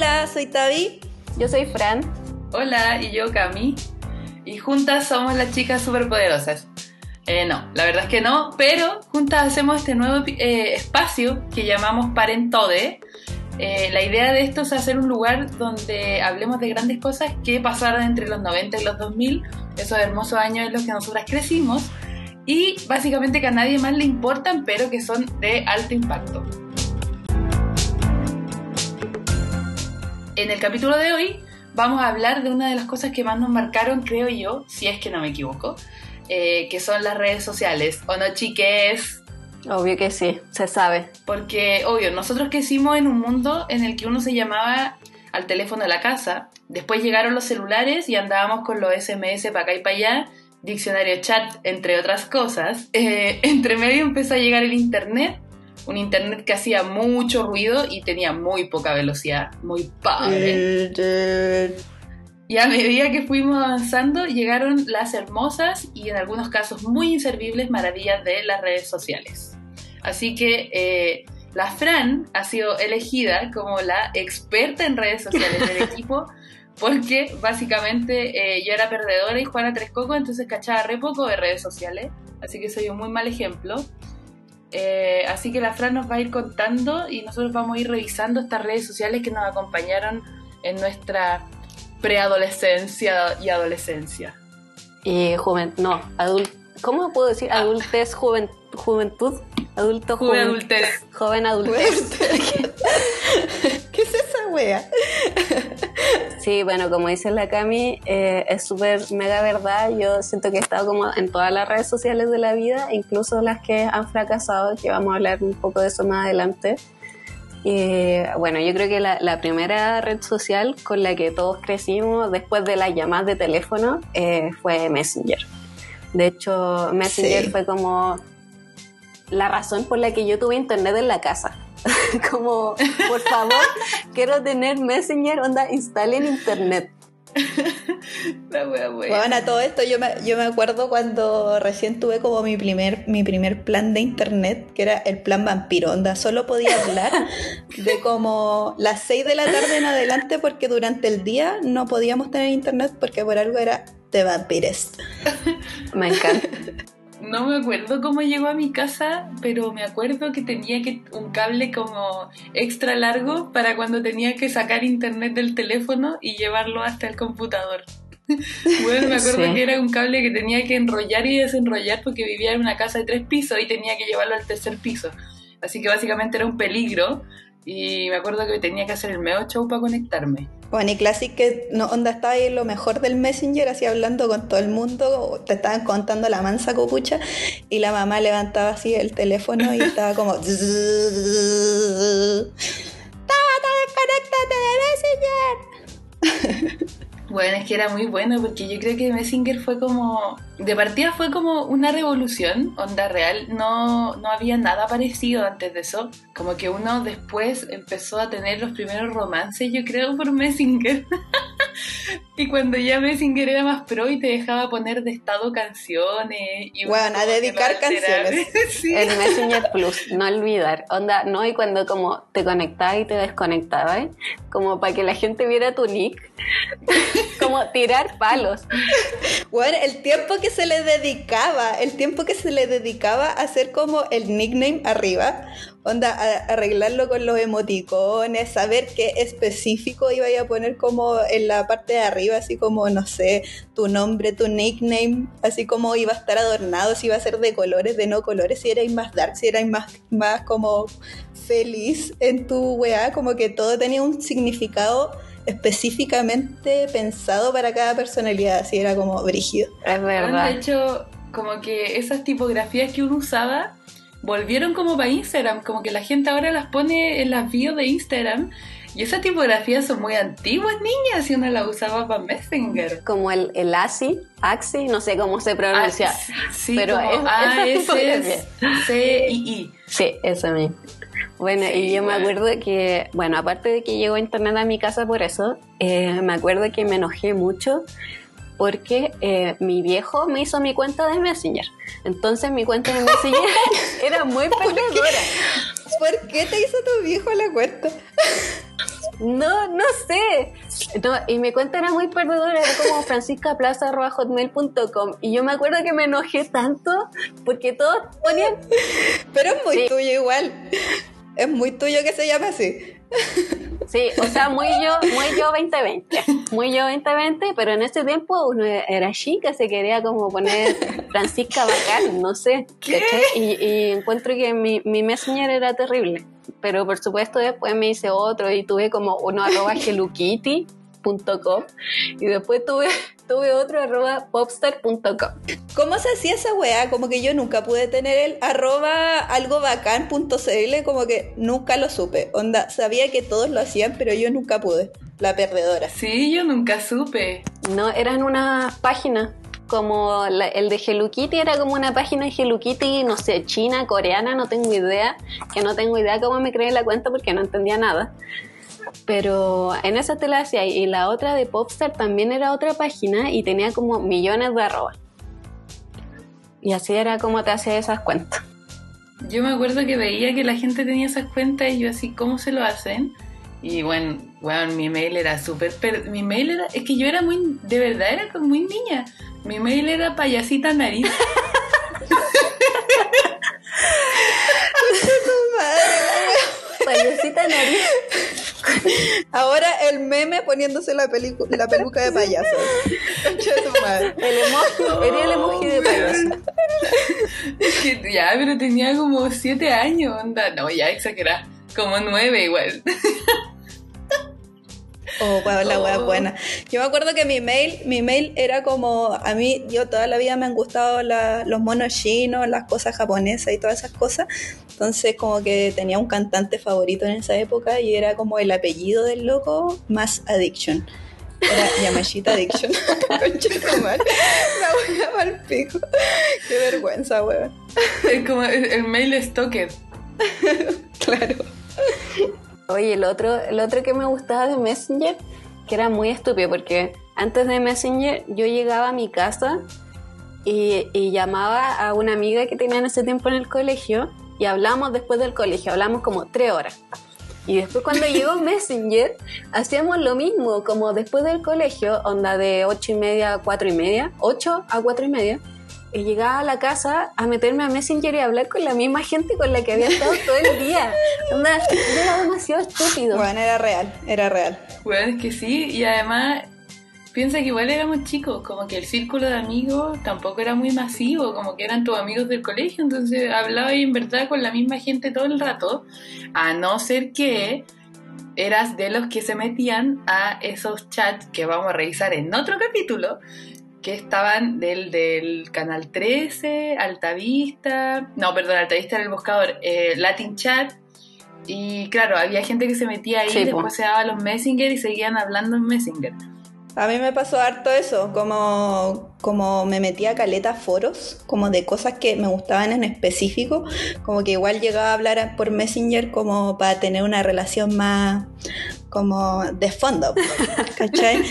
Hola, soy Tavi. Yo soy Fran. Hola, y yo Cami. Y juntas somos las chicas superpoderosas. Eh, no, la verdad es que no, pero juntas hacemos este nuevo eh, espacio que llamamos Parentode. Eh, la idea de esto es hacer un lugar donde hablemos de grandes cosas que pasaron entre los 90 y los 2000, esos hermosos años en los que nosotras crecimos, y básicamente que a nadie más le importan, pero que son de alto impacto. En el capítulo de hoy vamos a hablar de una de las cosas que más nos marcaron, creo yo, si es que no me equivoco, eh, que son las redes sociales. ¿O no, chiques? Obvio que sí, se sabe. Porque, obvio, nosotros crecimos en un mundo en el que uno se llamaba al teléfono de la casa, después llegaron los celulares y andábamos con los SMS para acá y para allá, diccionario chat, entre otras cosas. Eh, entre medio empezó a llegar el Internet un internet que hacía mucho ruido y tenía muy poca velocidad, muy padre. Y a medida que fuimos avanzando, llegaron las hermosas y en algunos casos muy inservibles maravillas de las redes sociales. Así que eh, la Fran ha sido elegida como la experta en redes sociales del equipo, porque básicamente eh, yo era perdedora y Juana Trescoco, entonces cachaba re poco de redes sociales, así que soy un muy mal ejemplo. Eh, así que la Fran nos va a ir contando y nosotros vamos a ir revisando estas redes sociales que nos acompañaron en nuestra preadolescencia y adolescencia. Y juventud, no, adult, ¿cómo puedo decir? Ah. Adultez, juventud, adulto, joven, adultez. Joven adultez. ¿Qué es esa wea? Sí, bueno, como dice la Cami, eh, es súper mega verdad. Yo siento que he estado como en todas las redes sociales de la vida, incluso las que han fracasado, que vamos a hablar un poco de eso más adelante. Y bueno, yo creo que la, primera red social con la que todos crecimos después de las llamadas de teléfono eh, fue Messenger. De hecho, Messenger fue como la razón por la que yo tuve internet en la casa. como, por favor, quiero tener Messenger, onda, instalen internet. Bueno, a todo esto yo me, yo me acuerdo cuando recién tuve como mi primer, mi primer plan de internet, que era el plan vampiro, onda, solo podía hablar de como las 6 de la tarde en adelante porque durante el día no podíamos tener internet porque por algo era de vampires. Me encanta. No me acuerdo cómo llegó a mi casa, pero me acuerdo que tenía que un cable como extra largo para cuando tenía que sacar internet del teléfono y llevarlo hasta el computador. Bueno, me acuerdo que era un cable que tenía que enrollar y desenrollar porque vivía en una casa de tres pisos y tenía que llevarlo al tercer piso. Así que básicamente era un peligro y me acuerdo que tenía que hacer el medio show para conectarme. Bueno, y Classic que onda estaba ahí lo mejor del Messenger, así hablando con todo el mundo, te estaban contando la mansa copucha, y la mamá levantaba así el teléfono y estaba como ¡Tabata, desconéctate de Messenger! Bueno, es que era muy bueno porque yo creo que Messenger fue como, de partida fue como una revolución, onda real, no, no había nada parecido antes de eso, como que uno después empezó a tener los primeros romances, yo creo, por Messenger. y cuando ya Messenger era más pro y te dejaba poner de estado canciones. Y bueno, a dedicar canciones. El Messenger Plus, no olvidar. Onda, no, y cuando como te conectabas y te desconectabas, como para que la gente viera tu nick, como tirar palos. Bueno, el tiempo que se le dedicaba, el tiempo que se le dedicaba a hacer como el nickname arriba, onda, arreglarlo con los emoticones, saber qué específico iba a poner como en la parte de arriba, así como, no sé, tu nombre, tu nickname, así como iba a estar adornado, si iba a ser de colores, de no colores, si erais más dark, si erais más, más como feliz en tu weá, como que todo tenía un significado específicamente pensado para cada personalidad, así era como brígido. Es verdad. De hecho, como que esas tipografías que uno usaba volvieron como para Instagram, como que la gente ahora las pone en las bios de Instagram. Y esas tipografías son muy antiguas, niñas, y uno la usaba para Messenger. Como el, el ASI, AXI, no sé cómo se pronuncia. Ah, sí, pero es, A -S C I I. Sí, eso mismo. Bueno, y yo me acuerdo que, bueno, aparte de que llegó internet a mi casa por eso, eh, me acuerdo que me enojé mucho porque eh, mi viejo me hizo mi cuenta de Messenger. Entonces mi cuenta de Messenger era muy perdedora. ¿Por qué te hizo tu viejo la cuenta? No, no sé. No, y mi cuenta era muy perdedora, era como franciscaplaza.hotmail.com. Y yo me acuerdo que me enojé tanto porque todos ponían. Pero es muy tuyo igual. Es muy tuyo que se llame así. Sí, o sea, muy yo, muy yo 2020. Muy yo 2020, pero en ese tiempo uno era chica, se quería como poner Francisca Bacán, no sé. Y, encuentro que mi, mi messenger era terrible. Pero por supuesto después me hice otro y tuve como uno arroba helukitty.com y después tuve, tuve otro arroba popstar.com. ¿Cómo se hacía esa weá? Como que yo nunca pude tener el arroba algo bacán.cl, como que nunca lo supe. Onda, sabía que todos lo hacían, pero yo nunca pude. La perdedora. Sí, yo nunca supe. No, era en una como el de Hello Kitty era como una página de Hello Kitty, no sé, china, coreana, no tengo idea, que no tengo idea cómo me creé la cuenta porque no entendía nada. Pero en esa te la hacía y la otra de Popstar también era otra página y tenía como millones de arroba. Y así era como te hacía esas cuentas. Yo me acuerdo que veía que la gente tenía esas cuentas y yo así, ¿cómo se lo hacen? Y bueno, bueno mi mail era súper... Mi mail era... Es que yo era muy... De verdad, era muy niña. Mi mail era payasita nariz. payasita nariz. Ahora el meme poniéndose la, la peluca de payaso. el emoji, era el emoji de payaso. ya, pero tenía como siete años, onda. No, ya exagerá. Como nueve igual. Oh, la wea oh. buena. Yo me acuerdo que mi mail, mi mail era como, a mí, yo toda la vida me han gustado los monos chinos, las cosas japonesas y todas esas cosas. Entonces como que tenía un cantante favorito en esa época y era como el apellido del loco más Addiction. Era Yamashita Addiction. la voy a mal pico. Qué vergüenza, weón. Es como el, mail stalker. claro. Oye, el otro, el otro que me gustaba de Messenger, que era muy estúpido, porque antes de Messenger yo llegaba a mi casa y, llamaba a una amiga que tenía en ese tiempo en el colegio y hablamos después del colegio, hablamos como tres horas. Y después cuando llegó Messenger, hacíamos lo mismo, como después del colegio, onda de ocho y media a cuatro y media, ocho a cuatro y media, llegaba a la casa a meterme a Messenger y a hablar con la misma gente con la que había estado todo el día. era demasiado estúpido. Bueno, era real, era real. Bueno, es que sí, y además piensa que igual éramos chicos, como que el círculo de amigos tampoco era muy masivo, como que eran tus amigos del colegio, entonces hablaba en verdad con la misma gente todo el rato, a no ser que eras de los que se metían a esos chats que vamos a revisar en otro capítulo, que estaban del, del Canal 13, Altavista, no, perdón, Altavista era el buscador, eh, Latin Chat, y claro, había gente que se metía ahí, después se daba los Messenger y seguían hablando en Messenger. A mí me pasó harto eso, como, como me metía a caleta foros, como de cosas que me gustaban en específico, como que igual llegaba a hablar por Messenger como para tener una relación más como de fondo, ¿cachai?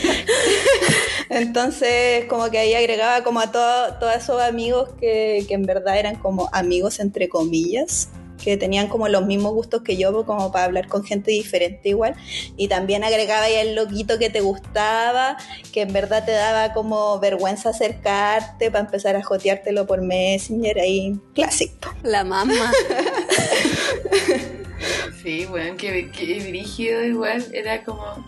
Entonces, como que ahí agregaba como a todos esos amigos que, que en verdad eran como amigos entre comillas, que tenían como los mismos gustos que yo, como para hablar con gente diferente igual. Y también agregaba ahí el loquito que te gustaba, que en verdad te daba como vergüenza acercarte para empezar a joteártelo por Messenger, ahí clásico. La mamá. sí, bueno, que, que brígido igual, era como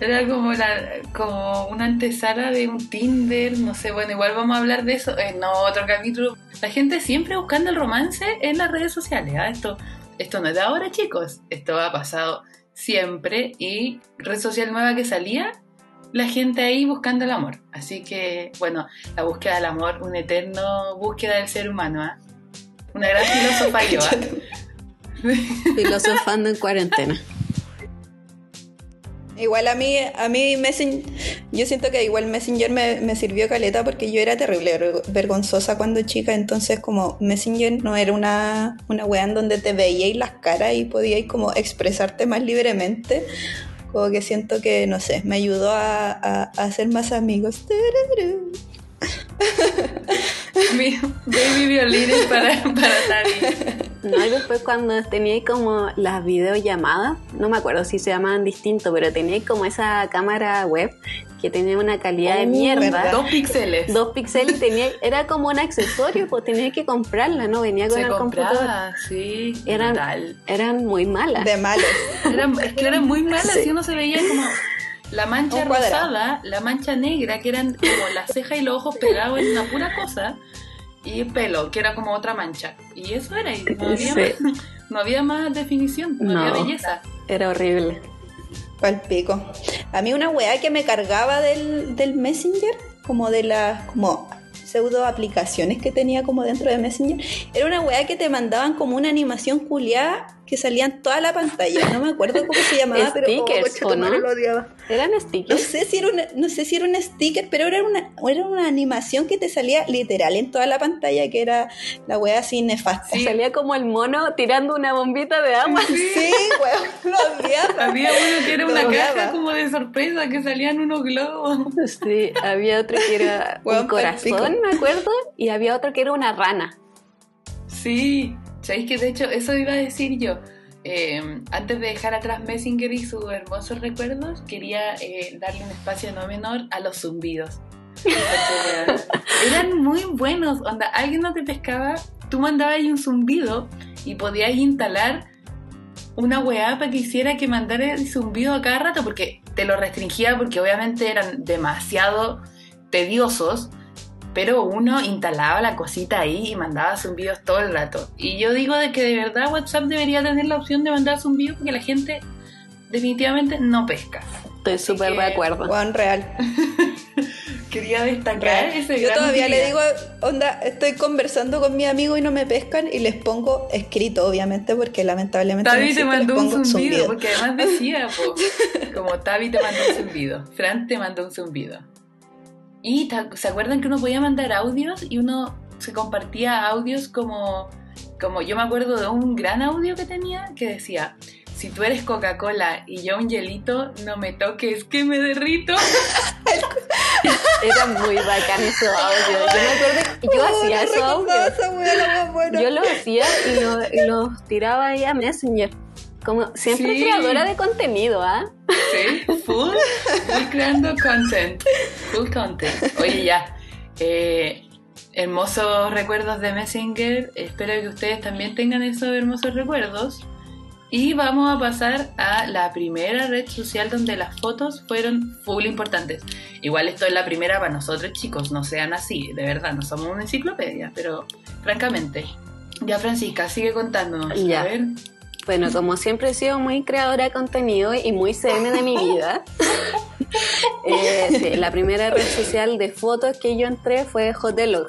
era como, la, como una antesala de un Tinder, no sé, bueno, igual vamos a hablar de eso en otro capítulo. La gente siempre buscando el romance en las redes sociales. ¿ah? Esto, esto no es de ahora, chicos. Esto ha pasado siempre y red social nueva que salía, la gente ahí buscando el amor. Así que, bueno, la búsqueda del amor, una eterno búsqueda del ser humano. ¿ah? Una gran filósofa yo. ¿ah? Filosofando en cuarentena. Igual a mí, a mí Messenger, yo siento que igual Messenger me, sirvió caleta porque yo era terrible vergonzosa cuando chica, entonces como Messenger no era una, una wea en donde te veíais las caras y podíais como expresarte más libremente, como que siento que, no sé, me ayudó a, hacer más amigos. Mi baby violines para, para No, y después cuando tenía como las videollamadas, no me acuerdo si se llamaban distinto, pero tenía como esa cámara web que tenía una calidad de Oh, mierda. ¿verdad? Dos píxeles. Dos píxeles y tenía, era como un accesorio, pues tenía que comprarla, ¿no? Venía con Se el computador. sí. Eran, eran muy malas. De malos. Eran- es que eran muy malas Sí. y uno se veía como la mancha rosada, la mancha negra, que eran como la ceja y los ojos pegados en una pura cosa, y el pelo, que era como otra mancha. Y eso era, y no había, Sí. más, no había más definición, no, había belleza. Era horrible. Pal pico. A mí una weá que me cargaba del, del Messenger, como de las como pseudo aplicaciones que tenía como dentro de Messenger, era una weá que te mandaban como una animación culiada que salía en toda la pantalla. No me acuerdo cómo se llamaba, pero oh, Stickers, concha tu ¿o no? lo odiaba. Eran No stickers. sé si era una, no sé si era un sticker, pero era una, era una animación que te salía literal en toda la pantalla, que era la wea así nefasta. Sí. Salía como el mono tirando una bombita de agua. Sí, weón, lo odiaba. Había uno que era Lo una odiaba. caja como de sorpresa, que salían unos globos. Sí, había otro que era Hueón, un corazón, me acuerdo, y había otro que era una rana. Sí, sabéis que de hecho eso iba a decir yo. Eh, antes de dejar atrás Messenger y sus hermosos recuerdos, quería eh, darle un espacio no menor a los zumbidos. Eran muy buenos. Onda, alguien no te pescaba, tú mandabas ahí un zumbido y podías instalar una weá para que hiciera que mandara el zumbido a cada rato, porque te lo restringía porque obviamente eran demasiado tediosos, pero uno instalaba la cosita ahí y mandaba zumbidos todo el rato. Y yo digo de que de verdad WhatsApp debería tener la opción de mandar zumbidos porque la gente definitivamente no pesca. Estoy súper de acuerdo. Weón, real. Quería destacar real. ese Yo gran todavía le día. digo, onda, estoy conversando con mi amigo y no me pescan y les pongo escrito, obviamente, porque lamentablemente. no Tavi te existe, mandó un pongo zumbido, porque además decía, po, como Tavi te mandó un zumbido, Fran te mandó un zumbido. Y ¿se acuerdan que uno podía mandar audios y uno se compartía audios como, como yo me acuerdo de un gran audio que tenía que decía, si tú eres Coca-Cola y yo un hielito, no me toques, que me derrito. Era muy bacán ese audio. Yo me acuerdo que yo Oh, hacía no esos audios. buena. Yo lo hacía y lo- y los tiraba ahí a Messenger. Como siempre Sí. creadora de contenido, ¿ah? Sí, full, full creando content, full content. Oye, ya, eh, hermosos recuerdos de Messenger, espero que ustedes también tengan esos hermosos recuerdos. Y vamos a pasar a la primera red social donde las fotos fueron full importantes. Igual esto es la primera para nosotros chicos, no sean así, de verdad, no somos una enciclopedia, pero francamente. Ya Francisca, sigue contándonos. Ya. A ver. Bueno, como siempre he sido muy creadora de contenido y muy CM de mi vida, eh, sí, la primera red social de fotos que yo entré fue Hotelog,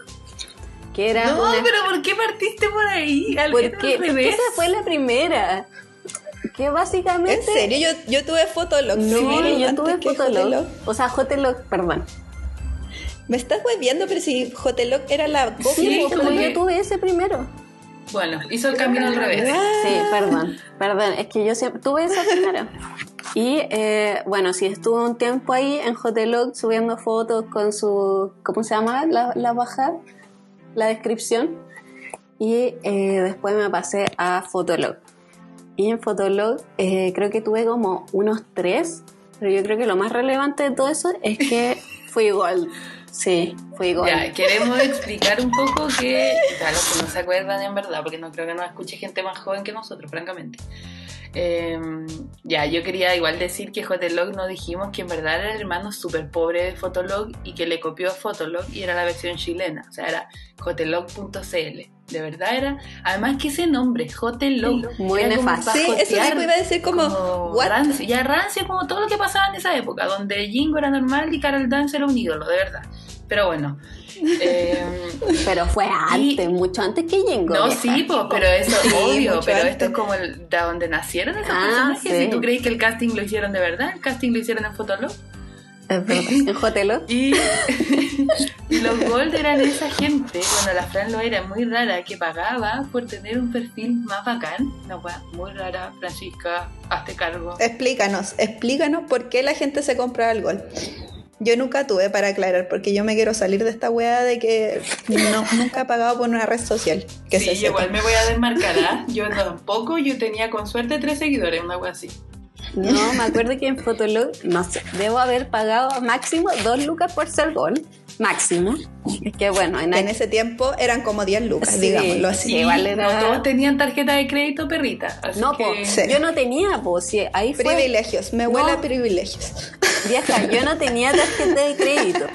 que era No, una... pero ¿por qué partiste por ahí? Porque esa fue la primera. Que básicamente... ¿En serio? Yo, yo tuve Fotolog. No, yo tuve Fotolog. O sea, Hotelog, perdón. Me estás hueviando, pero si Hotelog era la copia Sí, de como yo tuve ese primero. Bueno, hizo el camino al revés. Sí, perdón, perdón, es que yo siempre tuve esa primera. Y eh, bueno, sí, estuve un tiempo ahí en Hotelog subiendo fotos con su, ¿cómo se llama? La, la la descripción. Y eh, después me pasé a Fotolog. Y en Fotolog eh, creo que tuve como unos tres, pero yo creo que lo más relevante de todo eso es que fui Gold. Sí, fui Gold. Ya, queremos explicar un poco que, los que no se acuerdan en verdad, porque no creo que nos escuche gente más joven que nosotros, francamente. Eh, ya, yo quería igual decir que Hotelog no dijimos que en verdad era el hermano súper pobre de Fotolog y que le copió a Fotolog y era la versión chilena, o sea, era hotelog.cl. De verdad era, además que ese nombre, Hotelog, Muy era como nefasto. Sí, eso mismo iba a decir como, como what? rancio, ya rancio como todo lo que pasaba en esa época, donde Jingo era normal y Carol Dance era un ídolo, de verdad. Pero bueno. eh, Pero fue antes, mucho antes que Jingo. no, sí, pues, pero eso es Sí, obvio, pero antes. esto es como el, de donde nacieron esos Ah, personajes. sí. Si tú crees que el casting lo hicieron de verdad, el casting lo hicieron en Fotolog. Es verdad. En Hotelog. Y, y los Gold eran esa gente, bueno, la Fran lo era muy rara, que pagaba por tener un perfil más bacán. Una weá muy rara, Francisca, hazte cargo. Explícanos, explícanos por qué la gente se compra el gol. Yo nunca tuve para aclarar, porque yo me quiero salir de esta weá de que no, nunca he pagado por una red social. Que sí, se igual me voy a desmarcar, ¿ah? Yo tampoco, yo tenía con suerte tres seguidores, una wea así. No, me acuerdo que en Fotolog, no sé, debo haber pagado máximo dos lucas por ser gol. Máximo. Es que bueno, en, En ese tiempo eran como 10 lucas, Sí. digámoslo así. Sí, no todos tenían tarjeta de crédito perrita. Así No, que... po, Sí. yo no tenía, pues, sí, ahí fue. Privilegios, me No. huele a privilegios. Vieja, yo no tenía tarjeta de crédito.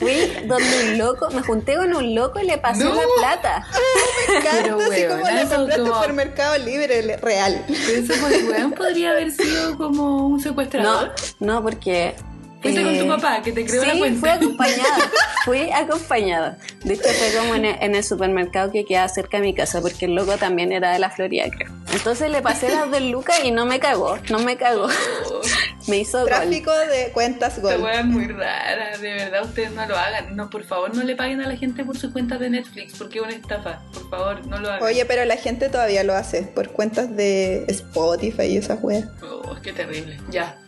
Fui donde un loco, me junté con un loco y le pasé No. la plata. Encanta, así weón, como eso compraste como- por Mercado Libre, le- real. Pero ese pues, weón podría haber sido como un No, secuestrador. no, porque. Fuiste con eh, tu papá, que te creó la Sí, cuenta. fui acompañada. Fui acompañada. De hecho, fue como en el, en el supermercado que queda cerca de mi casa, porque el loco también era de la Florida, creo. Entonces le pasé las del Lucas y no me cagó, no me cagó. Oh, Me hizo gol. Tráfico de cuentas Esta Gold. weá es muy rara, de verdad ustedes no lo hagan. No, por favor, no le paguen a la gente por sus cuentas de Netflix, porque es una estafa. Por favor, no lo hagan. Oye, pero la gente todavía lo hace por cuentas de Spotify y esas weas. Oh, qué terrible. Ya.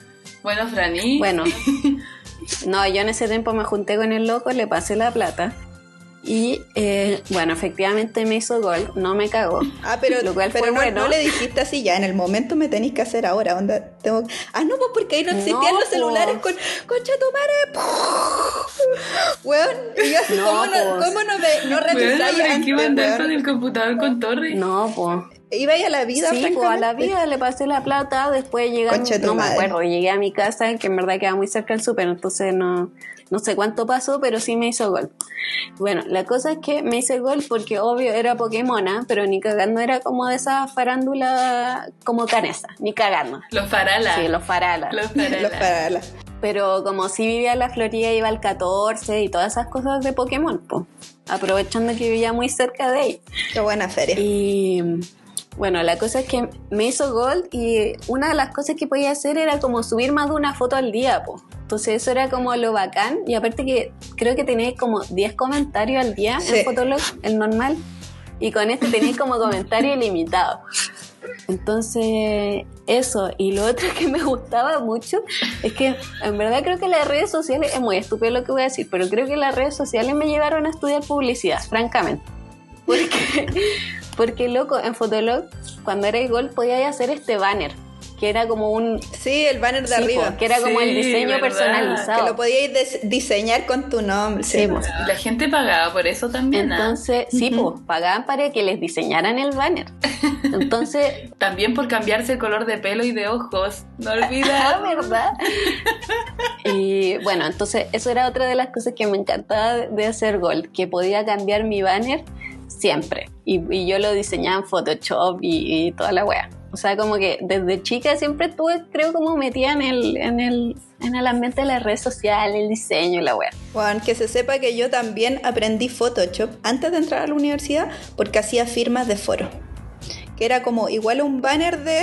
Bueno, Franny. Bueno, no, yo en ese tiempo me junté con el loco, le pasé la plata. Y eh, bueno, efectivamente me hizo gol, no me cagó. Ah, pero, Lo cual pero fue no, bueno. no le dijiste así ya, en el momento me tenéis que hacer ahora, onda, tengo... Ah, no, pues porque ahí no existían No, los celulares po. con... ¡Concha tu madre! Weón, y así, No, ¿cómo, no, po. cómo no, ve, no revisáis mandar con el computador con torre. No, pues. Iba a la vida, Sí, pues a la vida le pasé la plata, después llegué, a mi- Concha no me acuerdo, llegué a mi casa, que en verdad queda muy cerca del súper, entonces no, no sé cuánto pasó, pero sí me hizo gol. Bueno, la cosa es que me hice gol porque obvio era Pokémona, pero ni cagando era como de esa farándula como canesa, ni cagando. Los faralas. Sí, los faralas. Los faralas. Los Pero como si vivía en la Florida, iba al 14 y todas esas cosas de Pokémon, pues. Aprovechando que vivía muy cerca de ahí. Qué buena feria. Y bueno, la cosa es que me hizo Gold y una de las cosas que podía hacer era como subir más de una foto al día, po. Entonces eso era como lo bacán y aparte que creo que tenéis como 10 comentarios al día Sí. en Fotolog, el normal, y con este tenéis como comentario ilimitado. Entonces, eso. Y lo otro que me gustaba mucho es que en verdad creo que las redes sociales, es muy estúpido lo que voy a decir, pero creo que las redes sociales me llevaron a estudiar publicidad, francamente. Porque, porque loco, en Fotolog, cuando era igual, podía hacer este banner, que era como un. Sí, el banner de sí, arriba. que era como el diseño verdad. personalizado. Que lo podíais diseñar con tu nombre. Sí. Y la gente pagaba por eso también. ¿ah? Entonces, sí, pues, pagaban para que les diseñaran el banner. Entonces, También por cambiarse el color de pelo y de ojos. No Ah, olvides. ¿verdad? Y bueno, entonces eso era otra de las cosas que me encantaba de- de hacer Gold, que podía cambiar mi banner siempre. Y, y yo lo diseñaba en Photoshop y, y toda la wea. O sea, como que desde chica siempre estuve, creo, como metida en el, en el, en el ambiente de las redes sociales, el diseño y la wea. Juan, que se sepa que yo también aprendí Photoshop antes de entrar a la universidad porque hacía firmas de foro. Que era como igual un banner de,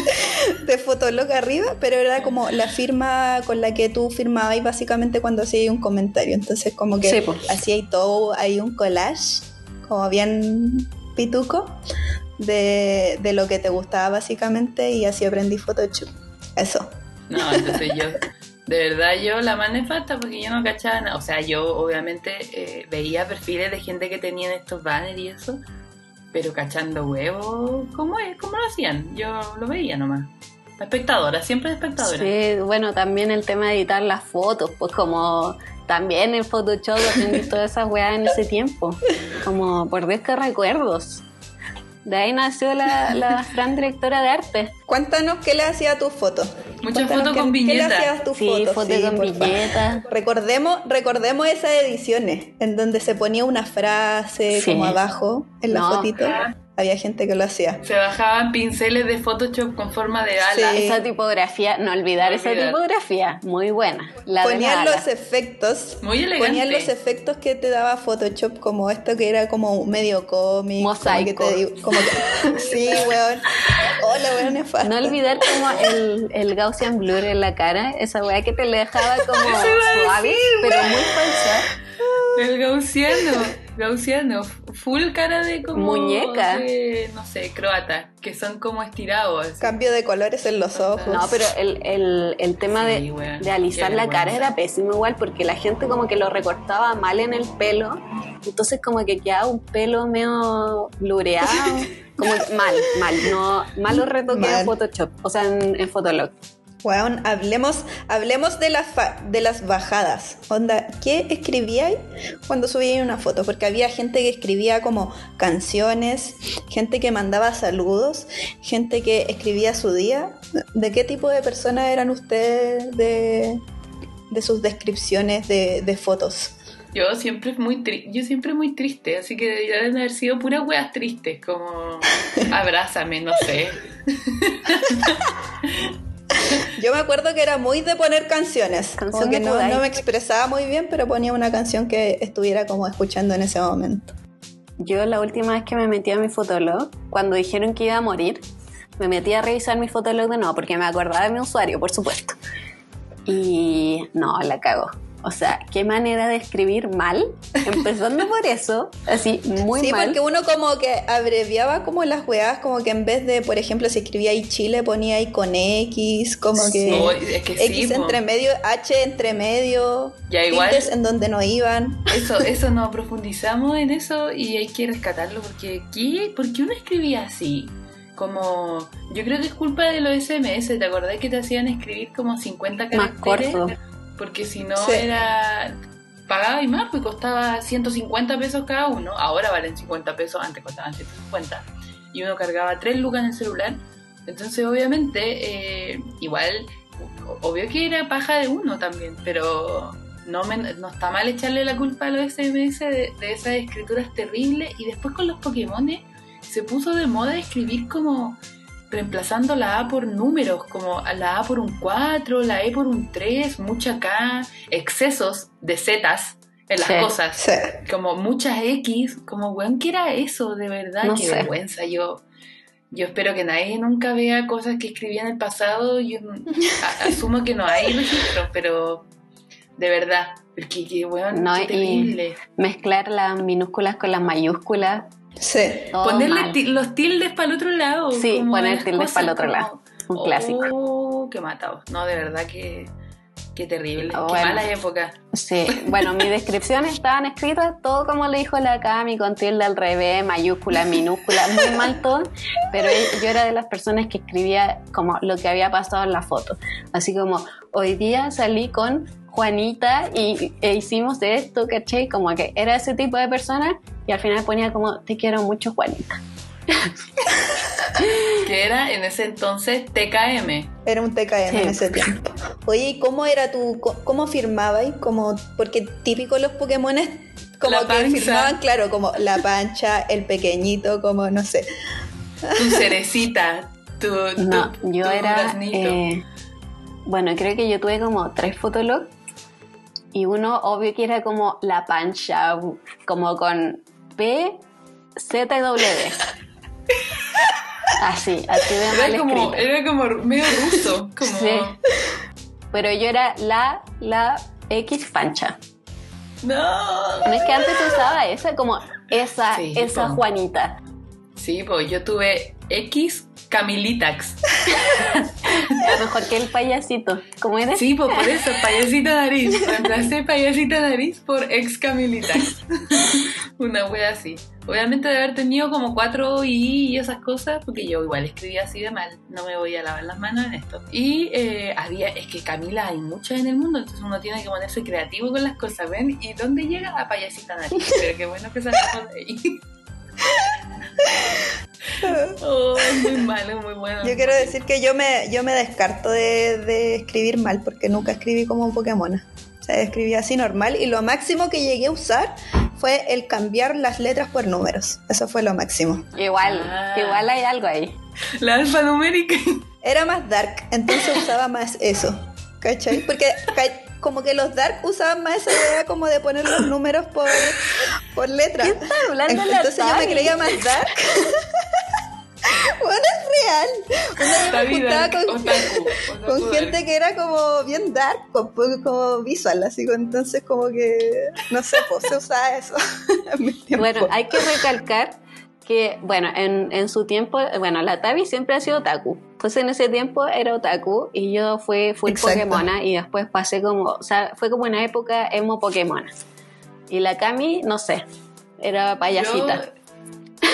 de Fotolog arriba, pero era como la firma con la que tú firmabas básicamente cuando hacías un comentario. Entonces como que Sí, po. hacía ahí todo, ahí un collage, como bien pituco, de, de lo que te gustaba básicamente y así aprendí Photoshop. Eso. No, entonces yo, de verdad yo la más nefasta porque yo no cachaba nada. O sea, yo obviamente eh, veía perfiles de gente que tenían estos banners y eso, pero cachando huevos, ¿cómo es? ¿Cómo lo hacían? Yo lo veía nomás. Espectadora, siempre espectadora. Sí, bueno, también el tema de editar las fotos, pues como también en Photoshop aprendí todas esas weas en ese tiempo. Como por Dios que recuerdos. De ahí nació la, la Fran directora de arte. Cuéntanos qué le hacía a tus fotos. Muchas fotos con ¿Qué le hacías a tus Sí, fotos? fotos con por favor. viñeta. Recordemos, recordemos esas ediciones en donde se ponía una frase Sí. como abajo en la No. fotito. Había gente que lo hacía. Se bajaban pinceles de Photoshop con forma de ala. Sí. Esa tipografía, no olvidar No esa tipografía, muy buena. La Ponían los efectos. Muy elegante. Ponían los efectos que te daba Photoshop, como esto que era como medio cómic. Mosaico. Como que te, como que- sí, weón. Hola, weón, nefasta. No olvidar como el, el Gaussian Blur en la cara, esa weá que te le dejaba como suave, decir, pero muy falsa. El gaussiano. Gaussiano, full cara de como... Muñeca. de, no sé, croata, que son como estirados. así. Cambio de colores en los ojos. No, pero el, el, el tema Sí, de, weón, de alisar la cara era pésimo igual porque la gente como que lo recortaba mal en el pelo, entonces como que quedaba un pelo medio lureado, como mal, mal, no, malo retoque Mal. en Photoshop, o sea, en, en Fotolog. Weón, hablemos, hablemos de las, de las bajadas. Onda, ¿qué escribíais cuando subíais una foto? Porque había gente que escribía como canciones, gente que mandaba saludos, gente que escribía su día. ¿De qué tipo de personas eran ustedes de, de sus descripciones de, de fotos? Yo siempre muy tri yo siempre muy triste, así que deberían haber sido puras weas tristes, como abrázame, no sé. Yo me acuerdo que era muy de poner canciones. Canción que no, no me expresaba muy bien, pero ponía una canción que estuviera como escuchando en ese momento. Yo la última vez que me metí a mi Fotolog, cuando dijeron que iba a morir, me metí a revisar mi Fotolog de nuevo porque me acordaba de mi usuario, por supuesto. Y no, la cago. O sea, qué manera de escribir mal, empezando por eso, así muy sí, mal. porque uno como que abreviaba como las weas, como que en vez de, por ejemplo, si escribía ahí Chile, ponía ahí con X, como que No, es que sí, X po. entre medio, H entre medio, Ya, igual- en donde no iban. Eso, eso no profundizamos en eso y hay que rescatarlo porque ¿qué? ¿por qué uno escribía así? Como, yo creo que es culpa de los SMS, ¿te acordás que te hacían escribir como 50 Más caracteres? corto. Porque si no Sí. era, pagaba y más, pues costaba 150 pesos cada uno, ahora valen 50 pesos, antes costaban 150, y uno cargaba 3 lucas en el celular, entonces obviamente, eh, igual, obvio que era paja de uno también, pero no, me- no está mal echarle la culpa a los SMS de, de esas escrituras terribles, y después con los Pokémon se puso de moda escribir como reemplazando la A por números, como la A por un 4, la E por un 3, mucha K, excesos de Zetas en las Sí. cosas, Sí. como muchas X, como, weón, ¿qué era eso? De verdad, No qué sé. vergüenza. Yo, yo espero que nadie nunca vea cosas que escribí en el pasado. Yo a- asumo que no hay registros, pero de verdad, porque, que, weón, No, qué y- terrible. Mezclar las minúsculas con las mayúsculas. Sí. todo Ponerle mal. ti- los tildes para el otro lado. Sí, poner tildes cosas pa'l otro como- lado. Un clásico. Oh, qué matado. No, de verdad que, qué terrible. Ah, Qué bueno. mala época. Sí, bueno, mis descripciones estaban escritas todo como le dijo la Cami, con tilde al revés, mayúscula, minúscula, muy mal todo, pero yo era de las personas que escribía como lo que había pasado en la foto. Así como, hoy día salí con Juanita y e hicimos esto, ¿cachai? Como que era ese tipo de persona y al final ponía como, te quiero mucho, Juanita. Que era en ese entonces TKM. Era un TKM Sí. en ese tiempo. Oye, ¿y cómo era tu, cómo firmabais? Como, porque típico los Pokémones como La que panza. firmaban, claro, como la pancha, el pequeñito, como no sé. Tu cerecita. Tu, tu- No, yo tu era. eh, bueno, creo que yo tuve como tres fotologs y uno, obvio que era como la pancha, como con P, Z y W. Así, así de mal era, como, era como medio ruso. Como, Sí. Pero yo era la, la X pancha. No. No es que antes se usaba esa, como esa, Sí, esa po. Juanita. Sí, pues yo tuve X Camilitax. Era mejor que el payasito. ¿Cómo eres? Sí, pues por eso, payasita nariz. Reemplacé payasita nariz por ex Camilitax. Una wea así. Obviamente de haber tenido como cuatro I y esas cosas, porque yo igual escribía así de mal. No me voy a lavar las manos en esto. Y eh, había, es que Camila hay muchas en el mundo, entonces uno tiene que ponerse creativo con las cosas, ¿ven? ¿Y dónde llega a payasita nariz? Pero qué bueno que salgamos de ahí. Oh, es muy malo, muy bueno. Yo quiero decir que yo me, yo me descarto de, de escribir mal porque nunca escribí como un Pokémon. O sea, escribí así normal y lo máximo que llegué a usar fue el cambiar las letras por números. Eso fue lo máximo. Igual, Ah. igual hay algo ahí. La alfanumérica. Era más dark, entonces usaba más eso. ¿Cachai? Porque como que los dark usaban más esa idea como de poner los números por, por letra. ¿Qué estás hablando Entonces yo me creía más dark. bueno, es real. Una yo me juntaba con, otaku, otaku con dark. gente que era como bien dark, como, como visual, así que entonces como que, no sé, pues se usaba eso. Bueno, hay que recalcar que, bueno, en, en su tiempo, bueno, la Tabi siempre ha sido otaku. Entonces en ese tiempo era otaku y yo fui full. Pokémona y después pasé como, o sea, fue como una época emo Pokémon. Y la Cami, no sé, era payasita. Yo-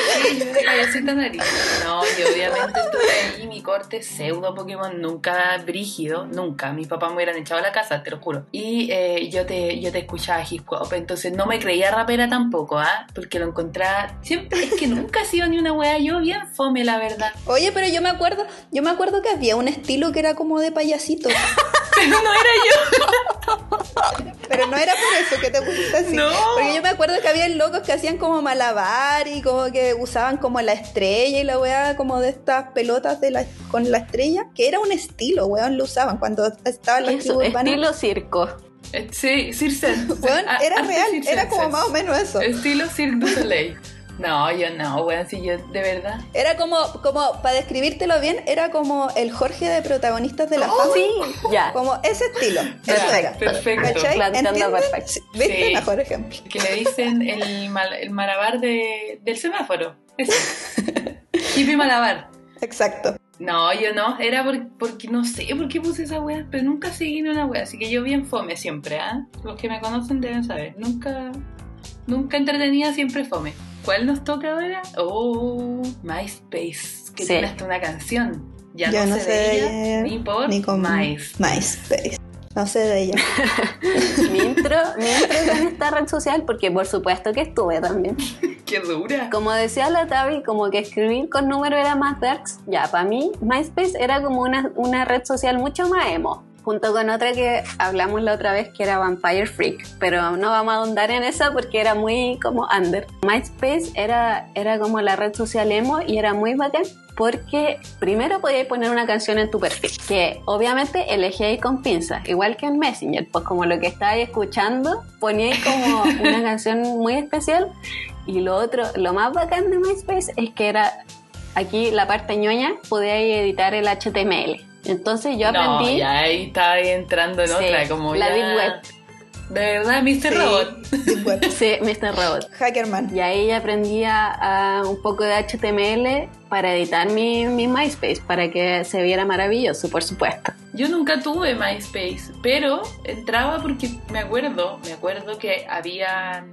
Sí, yo de payasita nariz. No, yo obviamente tuve ahí mi corte pseudo Pokémon, nunca brígido, nunca. Mis papás me hubieran echado a la casa, te lo juro. Y eh, yo te yo te escuchaba hip hop, entonces no me creía rapera tampoco, ¿ah? Porque lo encontraba. Siempre, es que nunca he sido ni una wea, yo bien fome, la verdad. Oye, pero yo me acuerdo, yo me acuerdo que había un estilo que era como de payasito, Pero no era yo. pero no era por eso que te pusiste así. No. Porque yo me acuerdo que había locos que hacían como malabar y como que usaban como la estrella y la weá como de estas pelotas de la, con la estrella, que era un estilo, weón, lo usaban cuando estaban las Eso, estilo circo. Eh, Sí, Circense. Weón, Ah, era real, circense. era como más o menos eso. Estilo Cirque du Soleil. No, yo no, weón, si yo, de verdad. Era como, como, para describírtelo bien, era como el Jorge de protagonistas de la Oh. Sí, ya. Como ese estilo. Eso Perfecto, era. perfecto. ¿Entiendes? perfecto. Sí, ¿Viste? Sí. Mejor ejemplo. Que le dicen el, mal- el malabar de, del semáforo. Ese. Hippie malabar. Exacto. No, yo no, era por- porque no sé por qué puse esa wea, pero nunca seguí en una wea, así que yo bien fome siempre, ¿ah? Los que me conocen deben saber, nunca, nunca entretenida, siempre fome. ¿Cuál nos toca ahora? Oh, MySpace, que Sí. tiene hasta una canción. Ya Yo no, no sé de ella, ni por Ni con MySpace. MySpace. No sé de ella. Mi intro, mi intro con esta red social, porque por supuesto que estuve también. Qué dura. Como decía la Tavi, como que escribir con número era más darks. Ya, para mí, MySpace era como una, una red social mucho más emo. Junto con otra que hablamos la otra vez que era Vampire Freak. Pero no vamos a ahondar en esa porque era muy como under. MySpace era, era como la red social emo y era muy bacán porque primero podías poner una canción en tu perfil, que obviamente elegíais con pinzas, igual que en Messenger, pues como lo que estabais escuchando, poníais como una canción muy especial y lo otro, lo más bacán de MySpace es que era aquí la parte ñoña, podíais editar el HTML. Entonces yo No, aprendí ya ahí está ahí entrando en Sí, otra, como la ya... Deep Web. De verdad, Mr. Sí. Robot. Deep Web. sí, Mr. Robot. Hackerman. Y ahí aprendí a, a un poco de HTML para editar mi, mi MySpace, para que se viera maravilloso, por supuesto. Yo nunca tuve MySpace, pero entraba porque me acuerdo, me acuerdo que había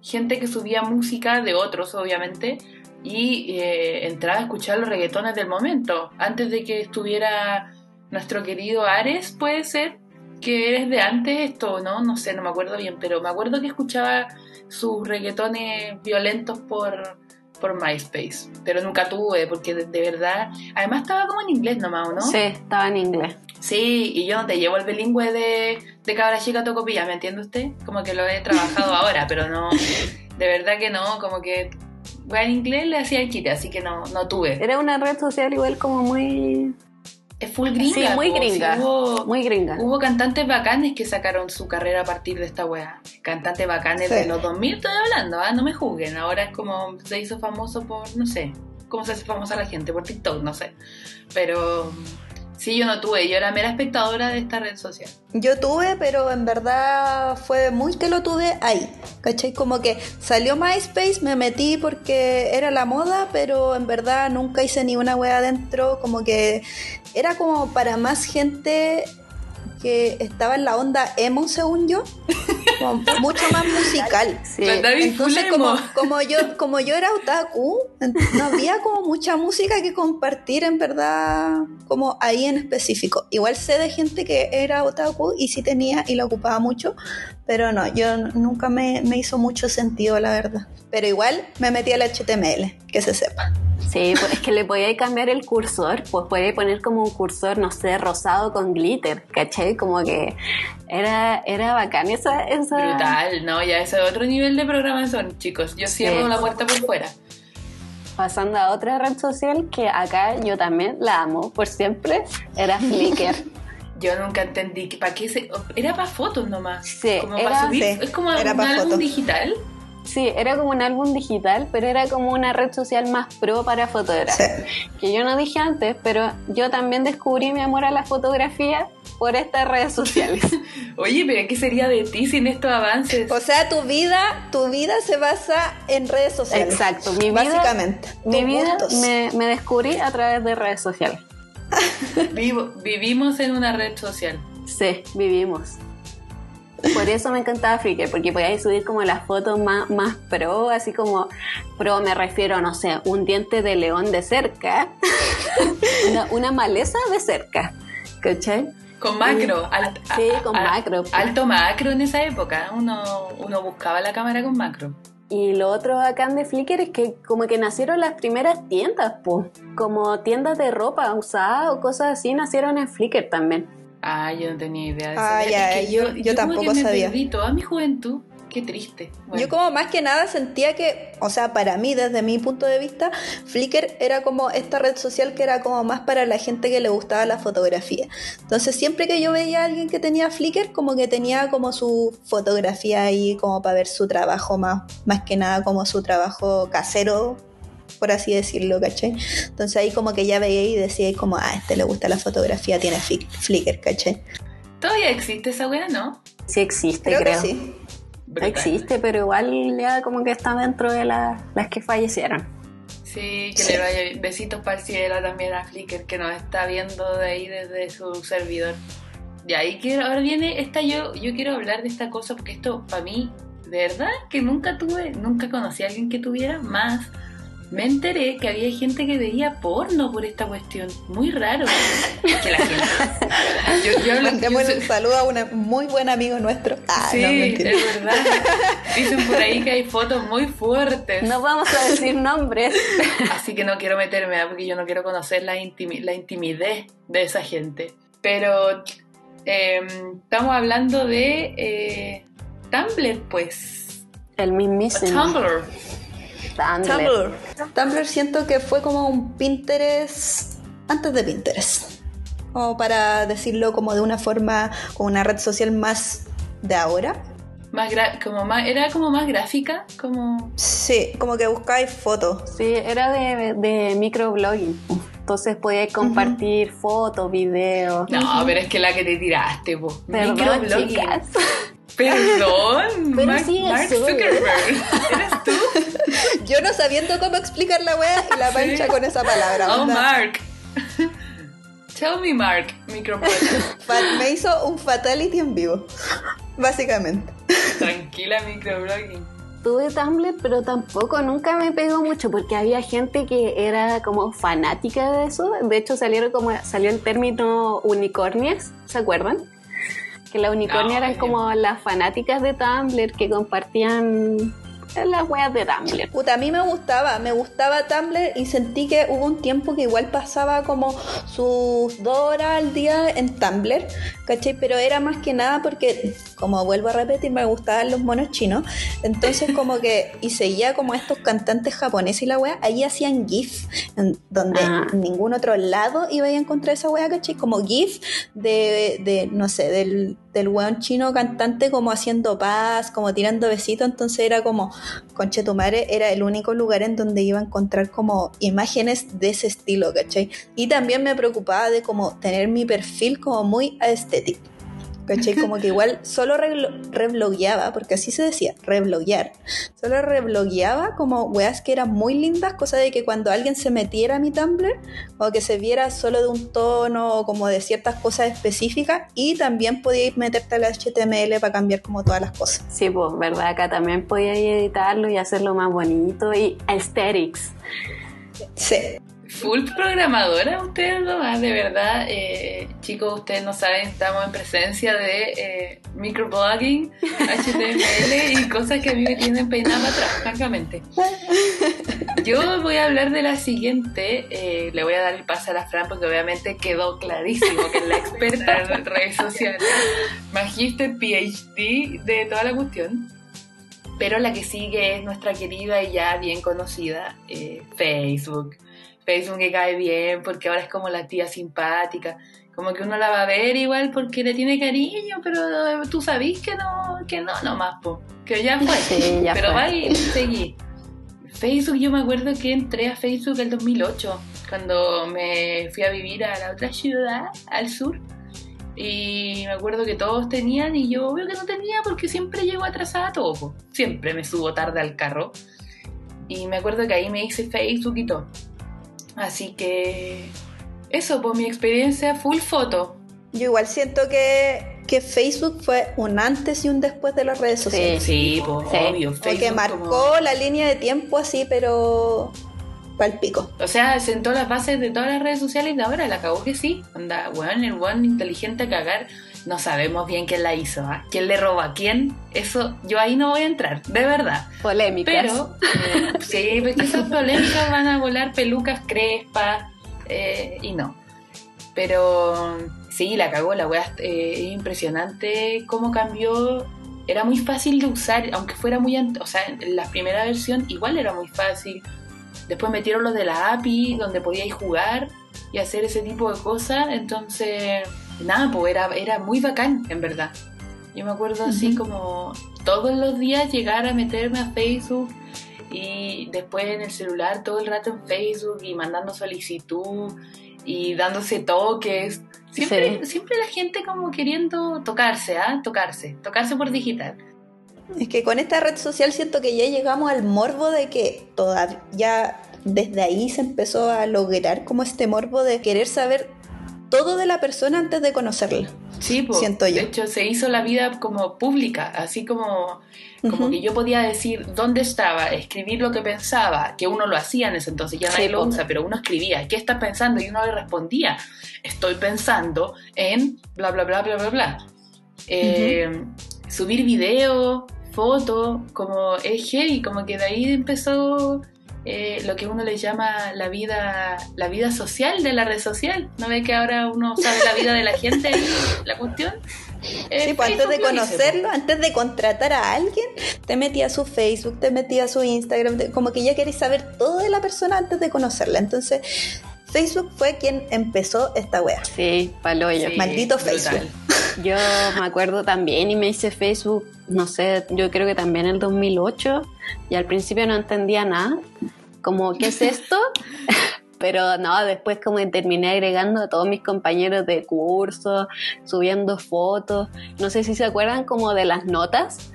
gente que subía música de otros, obviamente, y eh, entraba a escuchar los reggaetones del momento, antes de que estuviera nuestro querido Ares, puede ser, que eres de antes esto, ¿no? No sé, no me acuerdo bien, pero me acuerdo que escuchaba sus reggaetones violentos por, por MySpace, pero nunca tuve, porque de, de verdad, además estaba como en inglés nomás, ¿o ¿no? Sí, estaba en inglés. Sí, y yo te llevo el bilingüe de, de cabra chica tocopilla, ¿me entiende usted? Como que lo he trabajado ahora, pero no, de verdad que no, como que bueno, en inglés le hacía el quite, así que no, no tuve. Era una red social igual como muy... Es full gringa. Sí, muy gringa. hubo, Muy gringa. hubo cantantes bacanes que sacaron su carrera a partir de esta wea. Cantantes bacanes Sí. de los 2000 estoy hablando, ¿ah? no me juzguen. Ahora es como se hizo famoso por, no sé, cómo se hace famosa la gente, por TikTok, no sé. Pero sí, yo no tuve, yo era mera espectadora de esta red social. Yo tuve, pero en verdad fue muy que lo tuve ahí. ¿Cachai? Como que salió MySpace, me metí porque era la moda, pero en verdad nunca hice ni una wea adentro. Como que era como para más gente que estaba en la onda emo, según yo. Como mucho más musical. Sí. Entonces, como, como yo, como yo era otaku, no había como mucha música que compartir en verdad, como ahí en específico. Igual sé de gente que era otaku y sí tenía y la ocupaba mucho, pero no, yo nunca me, me hizo mucho sentido, la verdad. Pero igual me metí al HTML, que se sepa. Sí, pues es que le podíais cambiar el cursor, pues podíais poner como un cursor, no sé, rosado con glitter, ¿cachai? Como que era, era bacán esa, esa... Brutal, no, ya ese es otro nivel de programación, chicos. Yo cierro Sí. la puerta por fuera. Pasando a otra red social que acá yo también la amo por siempre, era Flickr. Yo nunca entendí que para qué se. Era para fotos nomás. Sí, como era- para subir. sí, es como era un álbum fotos. digital. Sí, era como un álbum digital, pero era como una red social más pro para fotografía. Que yo no dije antes, pero yo también descubrí mi amor a la fotografía por estas redes sociales. Oye, pero ¿qué sería de ti sin estos avances? O sea, tu vida, tu vida se basa en redes sociales. Exacto, mi vida, básicamente. Mi vida me, me descubrí a través de redes sociales. Vivo- vivimos en una red social. Sí, vivimos. Por eso me encantaba Flickr, porque podíais subir como las fotos más, más pro, así como pro me refiero, no sé, un diente de león de cerca, una, una maleza de cerca, ¿cachai? Con macro. alt- Sí, con macro, pues. Alto macro en esa época. Uno, uno buscaba la cámara con macro. Y lo otro bacán de Flickr es que como que nacieron las primeras tiendas, pues, como tiendas de ropa usada o cosas así, nacieron en Flickr también. Ah, yo no tenía idea de eso. Ah, Es ya, que yo- yo como tampoco que me sabía. perdí toda mi juventud. Qué triste. Bueno. Yo como más que nada sentía que, o sea, para mí, desde mi punto de vista, Flickr era como esta red social que era como más para la gente que le gustaba la fotografía. Entonces siempre que yo veía a alguien que tenía Flickr, como que tenía como su fotografía ahí como para ver su trabajo más, más que nada como su trabajo casero, por así decirlo, ¿cachai? Entonces ahí como que ya veía y decía como, ah, a este le gusta la fotografía, tiene Flick- Flickr, ¿cachai? Todavía existe esa wea, ¿no? Sí existe, Creo creo. que sí. Existe, pero igual ya como que está dentro de la- las que fallecieron. Sí, que Sí. le vaya besitos para el cielo también a Flickr que nos está viendo de ahí desde su servidor. Y ahí quiero, ahora viene esta yo, yo quiero hablar de esta cosa porque esto para mí, de verdad que nunca tuve, nunca conocí a alguien que tuviera más. Me enteré que había gente que veía porno por esta cuestión. Muy raro. Que la gente. Yo, yo yo un saludo a un muy buen amigo nuestro. Ah, sí, no, mentira. es verdad. Dicen por ahí que hay fotos muy fuertes. No vamos a decir nombres. Así que no quiero meterme, ¿ah? porque yo no quiero conocer la, intimi- la intimidez de esa gente. Pero eh, estamos hablando de eh, Tumblr, pues. El mismísimo. Tumblr. Tumblr. Tumblr. Tumblr siento que fue como un Pinterest antes de Pinterest. Como para decirlo como de una forma, como una red social más de ahora. Más gra- como más, era como más gráfica, como... Sí, como que buscáis fotos. Sí, era de, de microblogging. Entonces podías compartir fotos, videos. No, pero es que la que te tiraste, po. Perdón, Microblogging. chicas. Perdón, Pero Mark, sí, Mark eso, Zuckerberg. ¿Eres tú? Yo no sabiendo cómo explicar la wea y la Sí. mancha con esa palabra. Oh, onda. Mark. Tell me, Mark, microblogging. Me hizo un fatality en vivo. Básicamente. Tranquila, microblogging. Tuve Tumblr, pero tampoco nunca me pegó mucho porque había gente que era como fanática de eso. De hecho, salieron como salió el término unicornias, ¿se acuerdan? Que las unicornias No, eran como las fanáticas de Tumblr que compartían las weas de Tumblr. Puta, a mí me gustaba, me gustaba Tumblr y sentí que hubo un tiempo que igual pasaba como sus dos horas al día en Tumblr, ¿cachai? Pero era más que nada porque, como vuelvo a repetir, me gustaban los monos chinos, entonces como que, y seguía como estos cantantes japoneses y la wea, ahí hacían GIF, en donde Ah. en ningún otro lado iba a encontrar esa wea, ¿cachai? Como GIF de, de no sé, del, del weón chino cantante como haciendo paz, como tirando besitos, entonces era como, Conchetumare era el único lugar en donde iba a encontrar como imágenes de ese estilo, ¿cachai? Y también me preocupaba de como tener mi perfil como muy aesthetic. ¿Cachai? Como que igual solo reblogueaba, porque así se decía, rebloguear. Solo reblogueaba como weas que eran muy lindas, cosa de que cuando alguien se metiera a mi Tumblr, o que se viera solo de un tono o como de ciertas cosas específicas, y también podíais meterte al HTML para cambiar como todas las cosas. Sí, pues, ¿verdad? Acá también podía editarlo y hacerlo más bonito y aesthetics. Sí. Full programadora ustedes nomás, de verdad. eh, chicos, ustedes no saben, estamos en presencia de eh, microblogging, HTML y cosas que a mí me tienen peinada atrás, francamente. Yo voy a hablar de la siguiente, eh, le voy a dar el pase a la Fran porque obviamente quedó clarísimo que es la experta en redes sociales, magíster PhD de toda la cuestión. Pero la que sigue es nuestra querida y ya bien conocida eh, Facebook. Facebook que cae bien porque ahora es como la tía simpática. Como que uno la va a ver igual porque le tiene cariño, pero tú sabís que no, que no, nomás, po. Que ya fue. Sí, ya Pero fue. va y seguí. Facebook, yo me acuerdo que entré a Facebook el 2008, cuando me fui a vivir a la otra ciudad, al sur. Y me acuerdo que todos tenían y yo obvio que no tenía porque siempre llego atrasada a todo. po. Siempre me subo tarde al carro. Y me acuerdo que ahí me hice Facebook y todo. Así que eso, pues mi experiencia full foto. Yo igual siento que, que Facebook fue un antes y un después de las redes sociales. Sí, pues Sí. obvio. Porque Facebook marcó como- la línea de tiempo así, pero pal pico. O sea, sentó las bases de todas las redes sociales de ahora, la acabó que sí. Onda, weón, el weón inteligente a cagar. No sabemos bien quién la hizo, ¿ah? ¿Quién le robó a quién? Eso, yo ahí no voy a entrar, de verdad. Polémicas. Pero, eh, sí, porque esas polémicas van a volar pelucas crespas eh, y no. Pero sí, la cagó, la weá eh, es impresionante cómo cambió. Era muy fácil de usar, aunque fuera muy. O sea, en la primera versión igual era muy fácil. Después metieron los de la API, donde podíais jugar y hacer ese tipo de cosas. Entonces, nada, pues era, era muy bacán, en verdad. Yo me acuerdo así Ujú. como todos los días llegar a meterme a Facebook y después en el celular todo el rato en Facebook y mandando solicitud y dándose toques. Siempre, Sí. siempre la gente como queriendo tocarse, ¿ah? Tocarse, tocarse por digital. Es que con esta red social siento que ya llegamos al morbo de que todavía ya desde ahí se empezó a lograr como este morbo de querer saber todo de la persona antes de conocerla. Sí, po. Siento yo. De hecho, se hizo la vida como pública, así como, como que yo podía decir dónde estaba, escribir lo que pensaba, que uno lo hacía en ese entonces, ya nadie Sí, lo usa, pero uno escribía, ¿qué estás pensando? Y uno le respondía, estoy pensando en bla, bla, bla, bla, bla, bla. Eh, Subir video, foto, como es heavy, como que de ahí empezó eh, lo que uno le llama la vida, la vida social de la red social. ¿No ve que ahora uno sabe la vida de la gente y la cuestión? Eh, Sí, pues antes de conocerlo, antes de contratar a alguien, te metías a su Facebook, te metías a su Instagram, te- como que ya querías saber todo de la persona antes de conocerla. Entonces, Facebook fue quien empezó esta wea. Sí, paloyo. Sí, Maldito brutal. Facebook. Yo me acuerdo también y me hice Facebook, no sé, yo creo que también en el 2008 y al principio no entendía nada, como, ¿qué es esto? Pero no, después como que terminé agregando a todos mis compañeros de curso, subiendo fotos, no sé si se acuerdan como de las notas,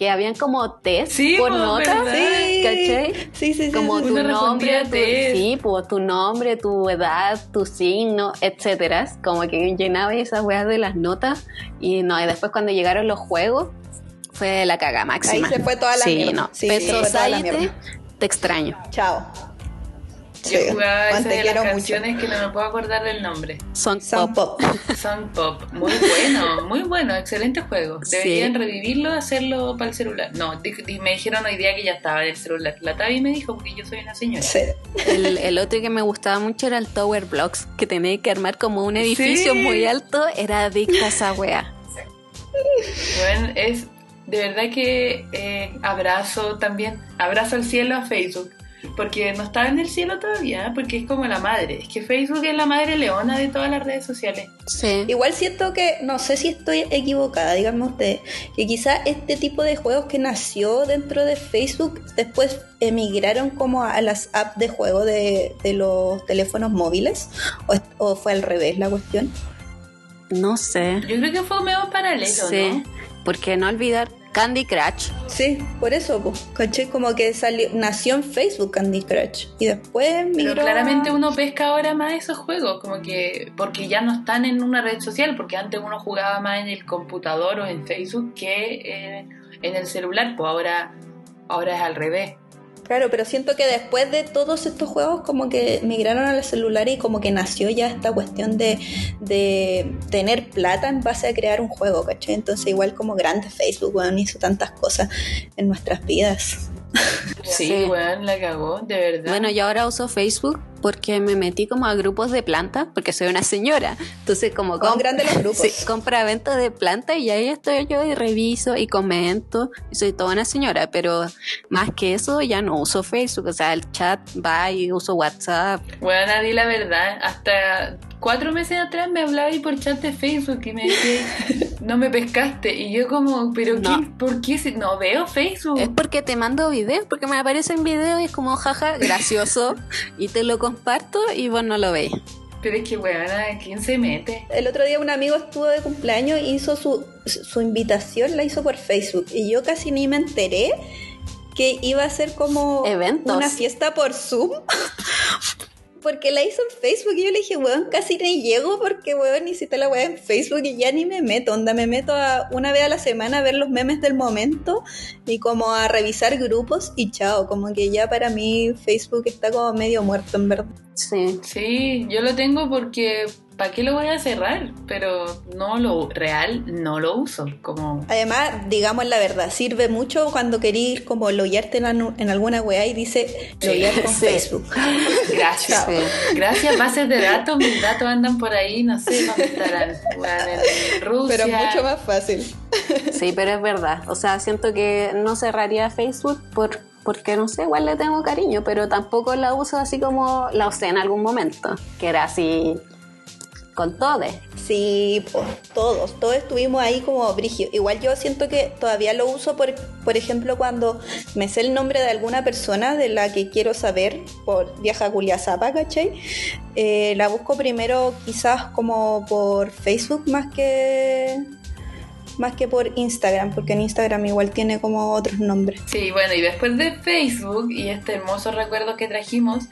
que habían como test Sí, por po, notas, ¿verdad? ¿cachai? Sí, sí, sí. como sí, tu nombre, tu, sí, pues tu nombre, tu edad, tu signo, etcétera. Como que llenaba esas weas de las notas y no, y después cuando llegaron los juegos fue la caga máxima. Ahí se fue toda la sí, mierda. no. Sí, Pet Society, te extraño. Chao. Yo Sí, jugaba esa de las mucho. canciones que no me puedo acordar del nombre. Son Sound pop. Pop. Song Pop, muy bueno, muy bueno, excelente juego. Sí. Deberían revivirlo, hacerlo para el celular. No, di- di- me dijeron hoy día que ya estaba en el celular. La Tavi me dijo porque yo soy una señora. Sí. El, el otro que me gustaba mucho era el Tower Blocks, que tenía que armar como un edificio Sí. muy alto. Era adicta a esa wea. Bueno, es de verdad que eh, abrazo también, abrazo al cielo a Facebook. Porque no está en el cielo todavía, ¿eh? porque es como la madre. Es que Facebook es la madre leona de todas las redes sociales. Sí. Igual siento que, no sé si estoy equivocada, díganme ustedes, que quizá este tipo de juegos que nació dentro de Facebook después emigraron como a las apps de juego de, de los teléfonos móviles, o, fue al revés la cuestión. No sé. Yo creo que fue medio paralelo, Sí. ¿no? Porque no olvidar Candy Crush. Sí, por eso, pues, caché como que salió, nació en Facebook Candy Crush y después Pero migró claramente a- uno pesca ahora más esos juegos, como que porque ya no están en una red social, porque antes uno jugaba más en el computador o en Facebook que eh, en el celular, pues ahora, ahora es al revés. Claro, pero siento que después de todos estos juegos como que migraron al celular y como que nació ya esta cuestión de, de tener plata en base a crear un juego, ¿cachai? Entonces igual como grande Facebook, weón, hizo tantas cosas en nuestras vidas. Sí, Sí. weón, la cagó, de verdad. Bueno, yo ahora uso Facebook porque me metí como a grupos de plantas, porque soy una señora. Entonces, como Con grandes los grupos. Sí, compra ventas de plantas y ahí estoy yo y reviso y comento. Y soy toda una señora, pero más que eso ya no uso Facebook. O sea, el chat va y uso WhatsApp. Bueno, di la verdad, hasta cuatro meses atrás me hablaba ahí por chat de Facebook y me decía, no me pescaste. Y yo como, pero No. ¿quién- ¿por qué? si- No veo Facebook. Es porque te mando videos, porque me aparecen videos y es como jaja, gracioso, y te lo comparto y vos no lo veis. Pero es que, weona, ¿quién se mete? El otro día un amigo estuvo de cumpleaños y hizo su, su invitación, la hizo por Facebook. Y yo casi ni me enteré que iba a ser como Eventos. una fiesta por Zoom. Porque la hizo en Facebook y yo le dije, weón, casi ni llego porque, weón, hiciste la weá en Facebook y ya ni me meto. Onda, me meto a una vez a la semana a ver los memes del momento y como a revisar grupos y chao. Como que ya para mí Facebook está como medio muerto, en verdad. Sí. Sí, yo lo tengo porque, ¿para qué lo voy a cerrar? Pero no lo real, no lo uso. Como, Además, digamos la verdad, sirve mucho cuando querís como loguearte en, en alguna weá y dice loguear con Sí. Facebook. gracias. Sí. Gracias, bases de datos. Mis datos andan por ahí, no sé dónde estarán. En Rusia. Pero mucho más fácil. Sí, pero es verdad. O sea, siento que no cerraría Facebook por, porque, no sé, igual le tengo cariño, pero tampoco la uso así como la usé en algún momento, que era así con todo. Sí, po, todos, todos estuvimos ahí como brigio. Igual yo siento que todavía lo uso, por, por ejemplo, cuando me sé el nombre de alguna persona de la que quiero saber por vieja Julia Zapa, ¿cachai? Eh, la busco primero quizás como por Facebook más que más que por Instagram, porque en Instagram igual tiene como otros nombres. Sí, bueno, y después de Facebook y este hermoso recuerdo que trajimos,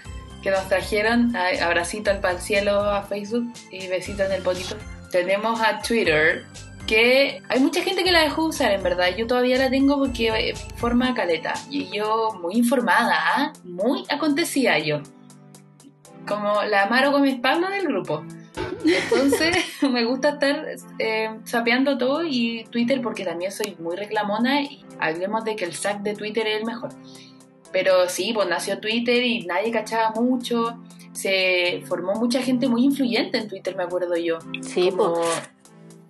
que nos trajeron, abracito al pal cielo a Facebook y besito en el potito, tenemos a Twitter, que hay mucha gente que la dejó usar, en verdad. Yo todavía la tengo porque eh, forma caleta. Y yo, muy informada, ¿ah? muy acontecía yo. Como la Amaro Gómez Pablo del grupo. Entonces, me gusta estar eh, sapeando todo y Twitter porque también soy muy reclamona y hablemos de que el sac de Twitter es el mejor. Pero sí, pues nació Twitter y nadie cachaba mucho. Se formó mucha gente muy influyente en Twitter, me acuerdo yo. Sí, Como po.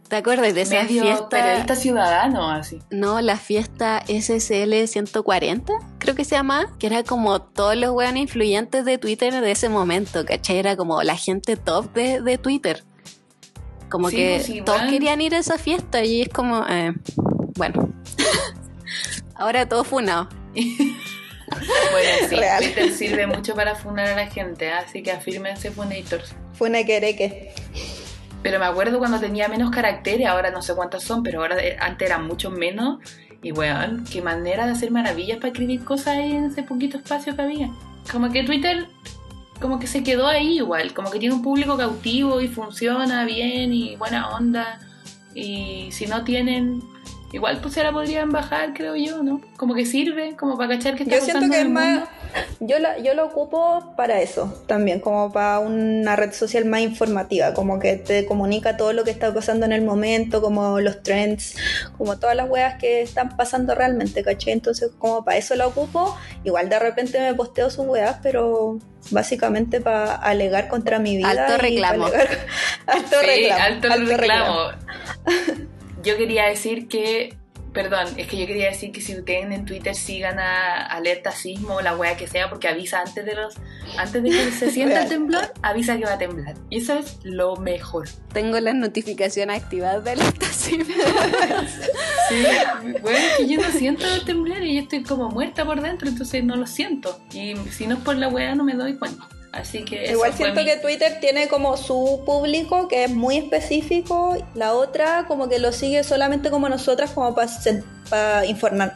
¿te acuerdas de esa medio fiesta? periodista ciudadano, así. No, la fiesta SSL 140, creo que se llama, que era como todos los weones influyentes de Twitter de ese momento, ¿cachai? Era como la gente top de, de Twitter. Como Sí, que pues, todos querían ir a esa fiesta y es como, eh, bueno, ahora todo funado. Bueno, sí, Real. Twitter sirve mucho para funar a la gente, así que afírmense funators. Fue una quereque. Pero me acuerdo cuando tenía menos caracteres, ahora no sé cuántos son, pero ahora eh, antes eran muchos menos. Y weón, qué manera de hacer maravillas para escribir cosas ahí en ese poquito espacio que había. Como que Twitter, como que se quedó ahí igual, como que tiene un público cautivo y funciona bien y buena onda. Y si no tienen, igual pues se la podrían bajar, creo yo, ¿no? Como que sirve, como para cachar que está Yo siento pasando que en es el más. mundo. Yo, la, yo lo ocupo para eso también, como para una red social más informativa, como que te comunica todo lo que está pasando en el momento, como los trends, como todas las weas que están pasando realmente, ¿cachai? Entonces, como para eso lo ocupo. Igual de repente me posteo sus weas, pero básicamente para alegar contra mi vida. Alto reclamo. alegar- alto Sí, reclamo. alto el reclamo. Yo quería decir que, perdón, es que yo quería decir que si ustedes en Twitter sigan a Alerta Sismo, la wea que sea, porque avisa antes de los, antes de que se sienta el temblor, avisa que va a temblar. Y eso es lo mejor. Tengo las notificaciones activadas de la estación. Sí, bueno, es que yo no siento el temblar y yo estoy como muerta por dentro, entonces no lo siento. Y si no es por la wea, no me doy cuenta. Así que eso Igual siento mi- que Twitter tiene como su público que es muy específico, la otra como que lo sigue solamente como nosotras como para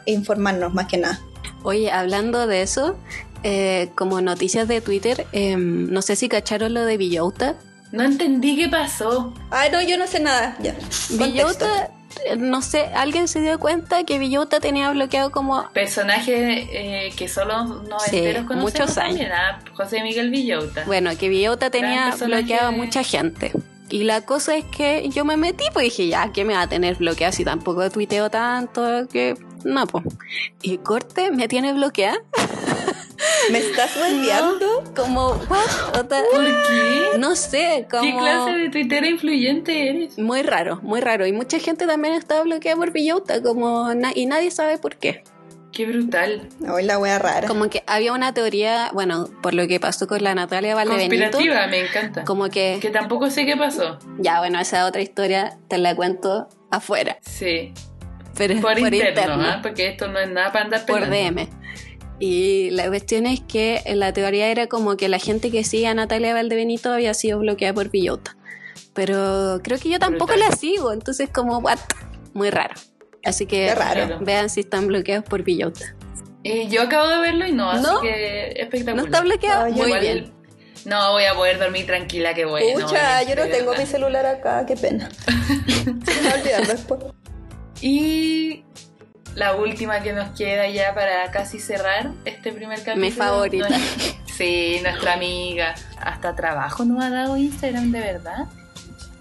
informarnos más que nada. Oye, hablando de eso, eh, como noticias de Twitter, eh, no sé si cacharon lo de Villota. No entendí qué pasó. Ah, no, yo no sé nada. Ya. Villota, no sé, alguien se dio cuenta que Villota tenía bloqueado como Personaje eh, que solo noventeros Sí, conocemos muchos también, ah, José Miguel Villota. Bueno, que Villota tenía bloqueado a mucha gente. Y la cosa es que yo me metí, pues dije, ya, ¿qué me va a tener bloqueado si tampoco tuiteo tanto? Que no, pues. Y corte, me tiene bloqueada. ¿Me estás volviendo? Como, what? O sea, ¿Por qué? no sé, como... ¿Qué clase de tuitera influyente eres? Muy raro, muy raro. Y mucha gente también está bloqueada por Villota, como na- y nadie sabe por qué. Qué brutal. Hoy la wea rara. Como que había una teoría, bueno, por lo que pasó con la Natalia Valdebenito. Conspirativa, me encanta. Como que, Que tampoco sé qué pasó. ya, bueno, esa otra historia te la cuento afuera. Sí. Pero Por, por, interno, interno, ¿ah? Porque esto no es nada para andar por pelando. DM. Y la cuestión es que la teoría era como que la gente que sigue a Natalia Valdebenito había sido bloqueada por Villota. Pero creo que yo tampoco la sigo, entonces como, what? Muy raro. Así que raro. Vean si están bloqueados por Villota. Eh, yo acabo de verlo y no, así ¿No? que espectacular. ¿No está bloqueado? No, yo Muy Igual- bien. No, voy a poder dormir tranquila, qué bueno. Pucha, oye, yo no tengo mi celular acá, qué pena. Se me va a olvidar después. Y la última que nos queda ya para casi cerrar este primer capítulo. Mi favorita. Sí, nuestra amiga. Hasta trabajo nos ha dado Instagram, de verdad.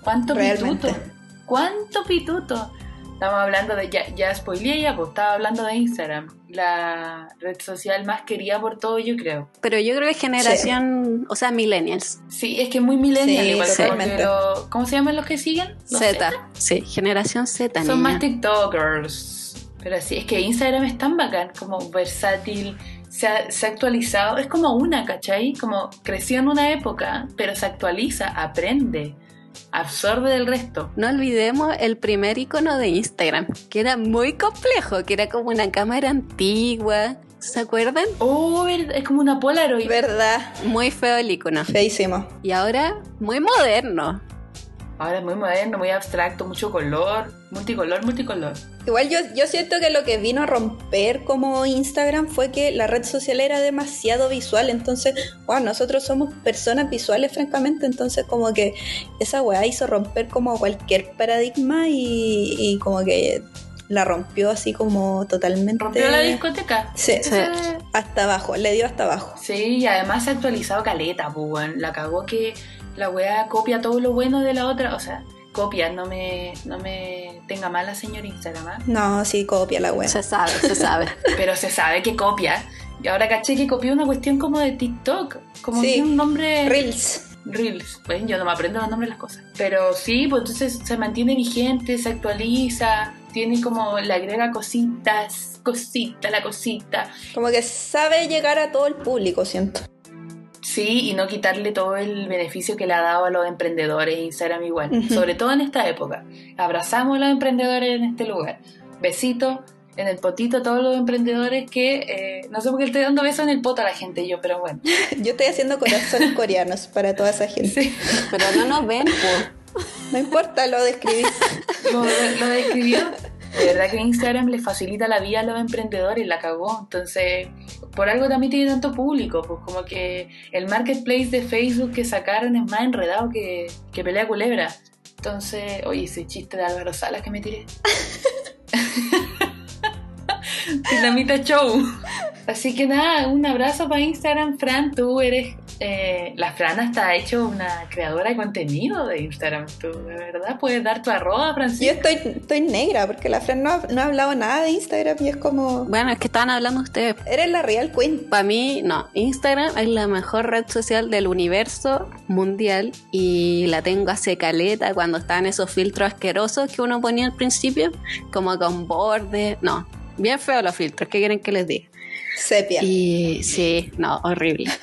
¿Cuánto Realmente. pituto? ¿Cuánto pituto? Estamos hablando de, ya, ya spoileé ya, pues estaba hablando de Instagram, la red social más querida por todos, yo creo. Pero yo creo que generación, o sea, millennials. Sí, es que es muy millennial Sí, igual, que lo- ¿cómo se llaman los que siguen? Los Z. Sí, generación Z. Son niña. más TikTokers. Pero sí, es que Instagram es tan bacán, como versátil, se ha, se ha actualizado, es como una, ¿cachai? Como creció en una época, pero se actualiza, aprende, absorbe del resto. No olvidemos el primer icono de Instagram, que era muy complejo, que era como una cámara antigua. ¿Se acuerdan? Oh, ver- es como una Polaroid. ¿Verdad? Muy feo el icono. Feísimo. Y ahora, muy moderno. Ahora es muy moderno, muy abstracto, mucho color, multicolor, multicolor. Igual yo, yo siento que lo que vino a romper como Instagram fue que la red social era demasiado visual, entonces, wow, nosotros somos personas visuales francamente, entonces como que esa weá hizo romper como cualquier paradigma y, y como que la rompió así como totalmente... Rompió la discoteca. Sí, Sí. hasta abajo, le dio hasta abajo. Sí, y además se ha actualizado caleta, pues. La cagó que la weá copia todo lo bueno de la otra. O sea, copia, no me, no me tenga mal la señora Instagram, ¿ah? No, sí, copia la weá. Se sabe, se sabe. Pero se sabe que copia. Y ahora caché que copió una cuestión como de TikTok. Como Sí. que un nombre. Reels. Reels. Bueno, yo no me aprendo los nombres de las cosas. Pero sí, pues entonces se mantiene vigente, se actualiza, tiene como, le agrega cositas, cosita, la cosita. Como que sabe llegar a todo el público, siento. Sí, y no quitarle todo el beneficio que le ha dado a los emprendedores Instagram igual, Ujú. sobre todo en esta época. Abrazamos a los emprendedores en este lugar. Besito en el potito a todos los emprendedores que, eh, no sé por qué le estoy dando besos en el poto a la gente yo, pero bueno. Yo estoy haciendo corazones coreanos para toda esa gente. Sí, Pero no nos ven, po. No importa, lo describí. lo, lo describió. De verdad que Instagram le facilita la vida a los emprendedores, la cagó. Entonces, por algo también tiene tanto público, pues como que el marketplace de Facebook que sacaron es más enredado que, que pelea culebra. Entonces, oye, ese chiste de Álvaro Salas que me tiré. Dinamita Show. Así que nada, un abrazo para Instagram, Fran. Tú eres. eh, la Fran hasta ha hecho una creadora de contenido de Instagram. Tú, de verdad, puedes dar tu arroba, Yo Francisco. estoy, estoy negra porque la Fran no ha, no ha hablado nada de Instagram y es como... Bueno, es que estaban hablando ustedes. Eres la real queen. Para mí, no. Instagram es la mejor red social del universo mundial y la tengo hace caleta cuando estaban esos filtros asquerosos que uno ponía al principio, como con borde. No, bien feos los filtros. ¿Qué quieren que les diga? Sepia. Y sí, no, horrible.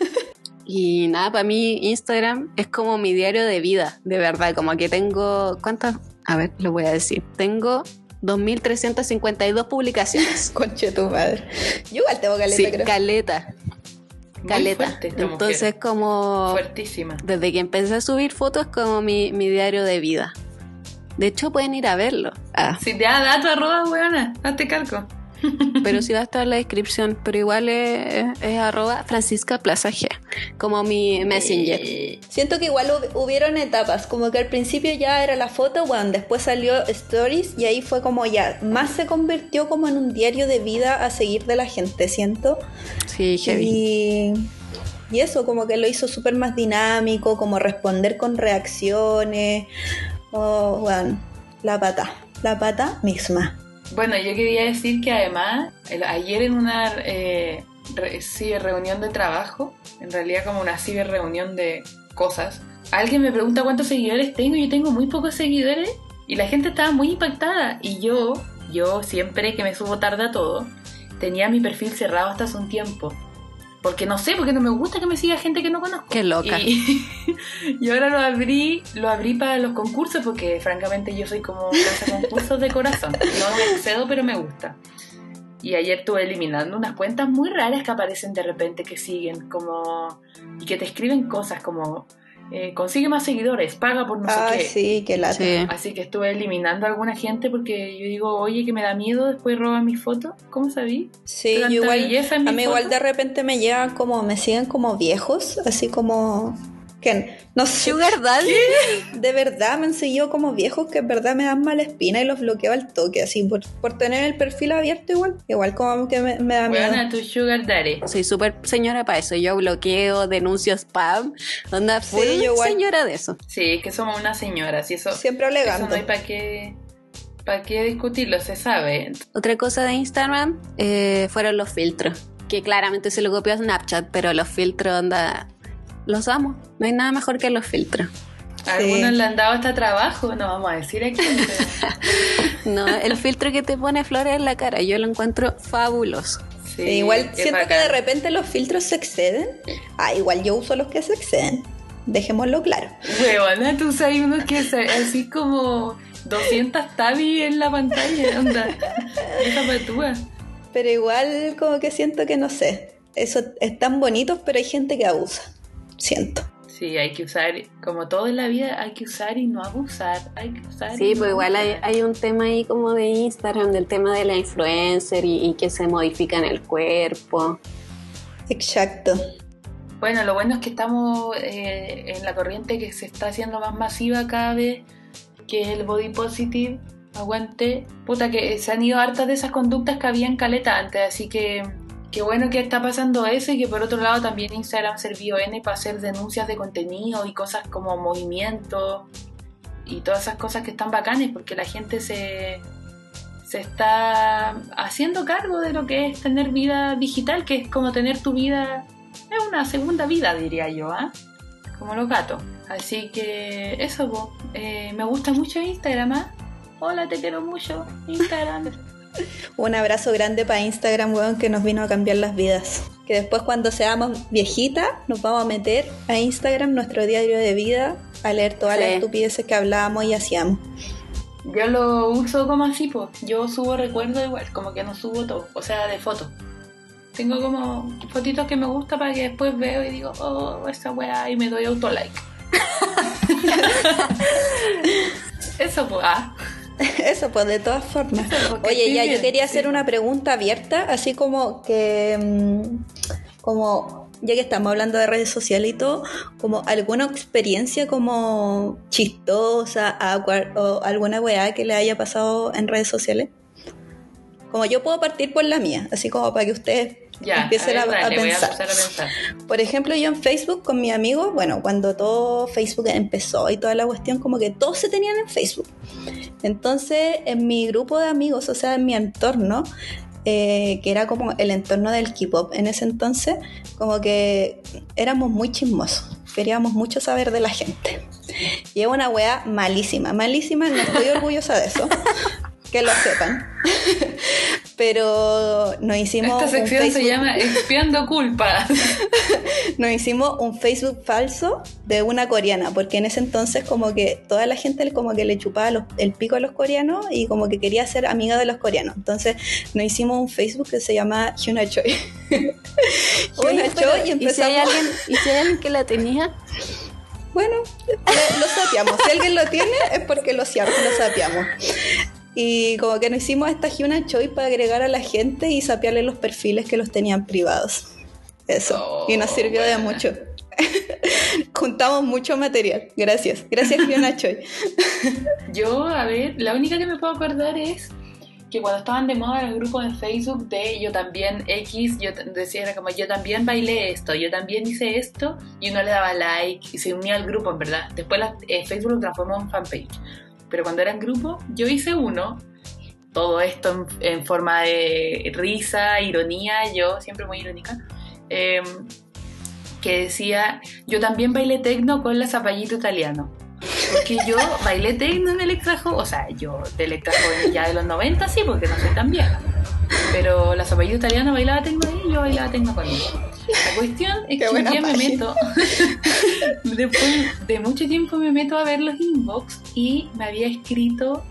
Y nada, para mí Instagram es como mi diario de vida, de verdad. Como que tengo. ¿Cuántas? A ver, lo voy a decir. Tengo 2.352 publicaciones. Conche tu madre. Yo igual tengo caleta, Sí, creo. caleta, Muy caleta. fuerte Entonces, mujer. como. Fuertísima. Desde que empecé a subir fotos, como mi, mi diario de vida. De hecho, pueden ir a verlo. Ah, Si te da da tu arroba, weona, hazte calco. Pero sí va a estar en la descripción. Pero igual es, es arroba Francisca Plaza G, como mi messenger. Eh, Siento que igual hub- hubieron etapas, como que al principio ya era la foto, bueno, después salió Stories y ahí fue como ya, más se convirtió como en un diario de vida a seguir de la gente, siento. Sí, heavy. Y, y eso, como que lo hizo súper más dinámico, como responder con reacciones. Oh, bueno, la pata, la pata misma. Bueno, yo quería decir que además, el- ayer en una eh, reunión de trabajo, en realidad como una ciber reunión de cosas, alguien me pregunta cuántos seguidores tengo, yo tengo muy pocos seguidores, y la gente estaba muy impactada. Y yo, yo siempre que me subo tarde a todo, tenía mi perfil cerrado hasta hace un tiempo. Porque no sé, porque no me gusta que me siga gente que no conozco. Qué loca. Y, y ahora lo abrí, lo abrí para los concursos porque francamente yo soy como concursos de corazón. No me excedo, pero me gusta. Y ayer estuve eliminando unas cuentas muy raras que aparecen de repente que siguen como y que te escriben cosas como eh, consigue más seguidores, paga por no Ay, sé qué. sí, qué lata. Sí. Así que estuve eliminando a alguna gente porque yo digo, oye, que me da miedo, después roban mis fotos. ¿Cómo sabí? Sí, yo igual, a mí igual de repente me llegan como, me siguen como viejos, así como, que no sé, Sugar Daddy. de verdad me han seguido como viejos que en verdad me dan mala espina y los bloqueo al toque, así por, por tener el perfil abierto igual, igual como que me, me da miedo. Bueno, tu sugar daddy. Soy súper señora para eso. Yo bloqueo, denuncio spam. Onda, Sí, yo igual. señora de eso. Sí, que somos unas señoras y eso, Siempre eso alegando. no hay para qué, para qué discutirlo, se sabe. Otra cosa de Instagram eh, fueron los filtros. Que claramente se lo copió a Snapchat, pero los filtros, onda, los amo. No hay nada mejor que los filtros. A Algunos le han dado hasta trabajo, no vamos a decir aquí. pero- No, el filtro que te pone flores en la cara, yo lo encuentro fabuloso. Sí, Sí, igual siento que de repente los filtros se exceden. Ah, igual yo uso los que se exceden. Dejémoslo claro. Huevona, tú sabes unos que se- así como 200 tabi en la pantalla, onda. Esa patúa. Pero igual como que siento que no sé. Eso es tan bonito, pero hay gente que abusa. Siento. Sí, hay que usar, como todo en la vida, hay que usar y no abusar. Hay que usar. Sí, pues no igual hay, un tema ahí como de Instagram, del tema de la influencer y, y que se modifican el cuerpo. Exacto. Bueno, lo bueno es que estamos eh, en la corriente que se está haciendo más masiva cada vez, que es el body positive. Aguante. Puta, que se han ido hartas de esas conductas que había en caleta antes, así que qué bueno que está pasando eso y que por otro lado también Instagram sirvió N para hacer denuncias de contenido y cosas como movimiento y todas esas cosas que están bacanes porque la gente se, se está haciendo cargo de lo que es tener vida digital, que es como tener tu vida es una segunda vida, diría yo, ¿ah? Como los gatos. Así que eso. Eh, me gusta mucho Instagram, ¿ah? Hola, te quiero mucho, Instagram. Un abrazo grande para Instagram, weón, que nos vino a cambiar las vidas. Que después cuando seamos viejitas nos vamos a meter a Instagram, nuestro diario de vida, a leer todas Sí. las estupideces que hablábamos y hacíamos. Yo lo uso como así, pues. Yo subo recuerdos igual, como que no subo todo, o sea, de fotos. Tengo como fotitos que me gusta para que después veo y digo, oh, esa weá, y me doy autolike. Eso, pues, ah. Eso, pues de todas formas. Oye, ya, yo quería hacer una pregunta abierta, así como que, mm, como, ya que estamos hablando de redes sociales y todo, como alguna experiencia como chistosa, awkward, o alguna weá que le haya pasado en redes sociales. Como yo puedo partir por la mía, así como para que ustedes Ya, empiecen a, a, ver, a dale, voy a pensar. empezar a pensar. Por ejemplo, yo en Facebook con mi amigo, bueno, cuando todo Facebook empezó y toda la cuestión, como que todos se tenían en Facebook. Entonces, en mi grupo de amigos, o sea, en mi entorno, eh, que era como el entorno del K-pop en ese entonces, como que éramos muy chismosos. Queríamos mucho saber de la gente. Y es una wea malísima, malísima, no estoy orgullosa de eso. Que lo sepan. Pero nos hicimos. Esta un sección se llama Expiando Culpas. nos hicimos un Facebook falso de una coreana, porque en ese entonces como que toda la gente como que le chupaba los- el pico a los coreanos y como que quería ser amiga de los coreanos. Entonces nos hicimos un Facebook que se llama Hyuna Choi. Hyuna Oye, Choi y ¿y si hay empezamos... alguien, ¿y si hay alguien que la tenía? Bueno, lo sapeamos. Si alguien lo tiene es porque lo, lo sapeamos. Y como que nos hicimos esta Hyuna Choi para agregar a la gente y sapearle los perfiles que los tenían privados. Eso. y nos Oh, sirvió de mucho. Juntamos mucho material. Gracias. Gracias, Hyuna Choi. Yo, a ver, la única que me puedo acordar es que cuando estaban de moda los grupos en Facebook de yo también X, yo decía era como yo también bailé esto, yo también hice esto, y uno le daba like y se unía al grupo, en verdad. Después la- eh, Facebook lo transformó en fanpage. Pero cuando era en grupo, yo hice uno, todo esto en, forma de risa, ironía, yo siempre muy irónica, em, que decía, yo también bailé tecno con la zapallito italiano. Porque yo bailé tecno en el extra joven, o sea, yo del extra joven ya de los 90 sí, porque no soy tan vieja. Pero la zapallito italiana bailaba tecno ahí y yo bailaba tecno con ella. La cuestión es Qué que un día me meto, después de mucho tiempo me meto a ver los inbox y me había escrito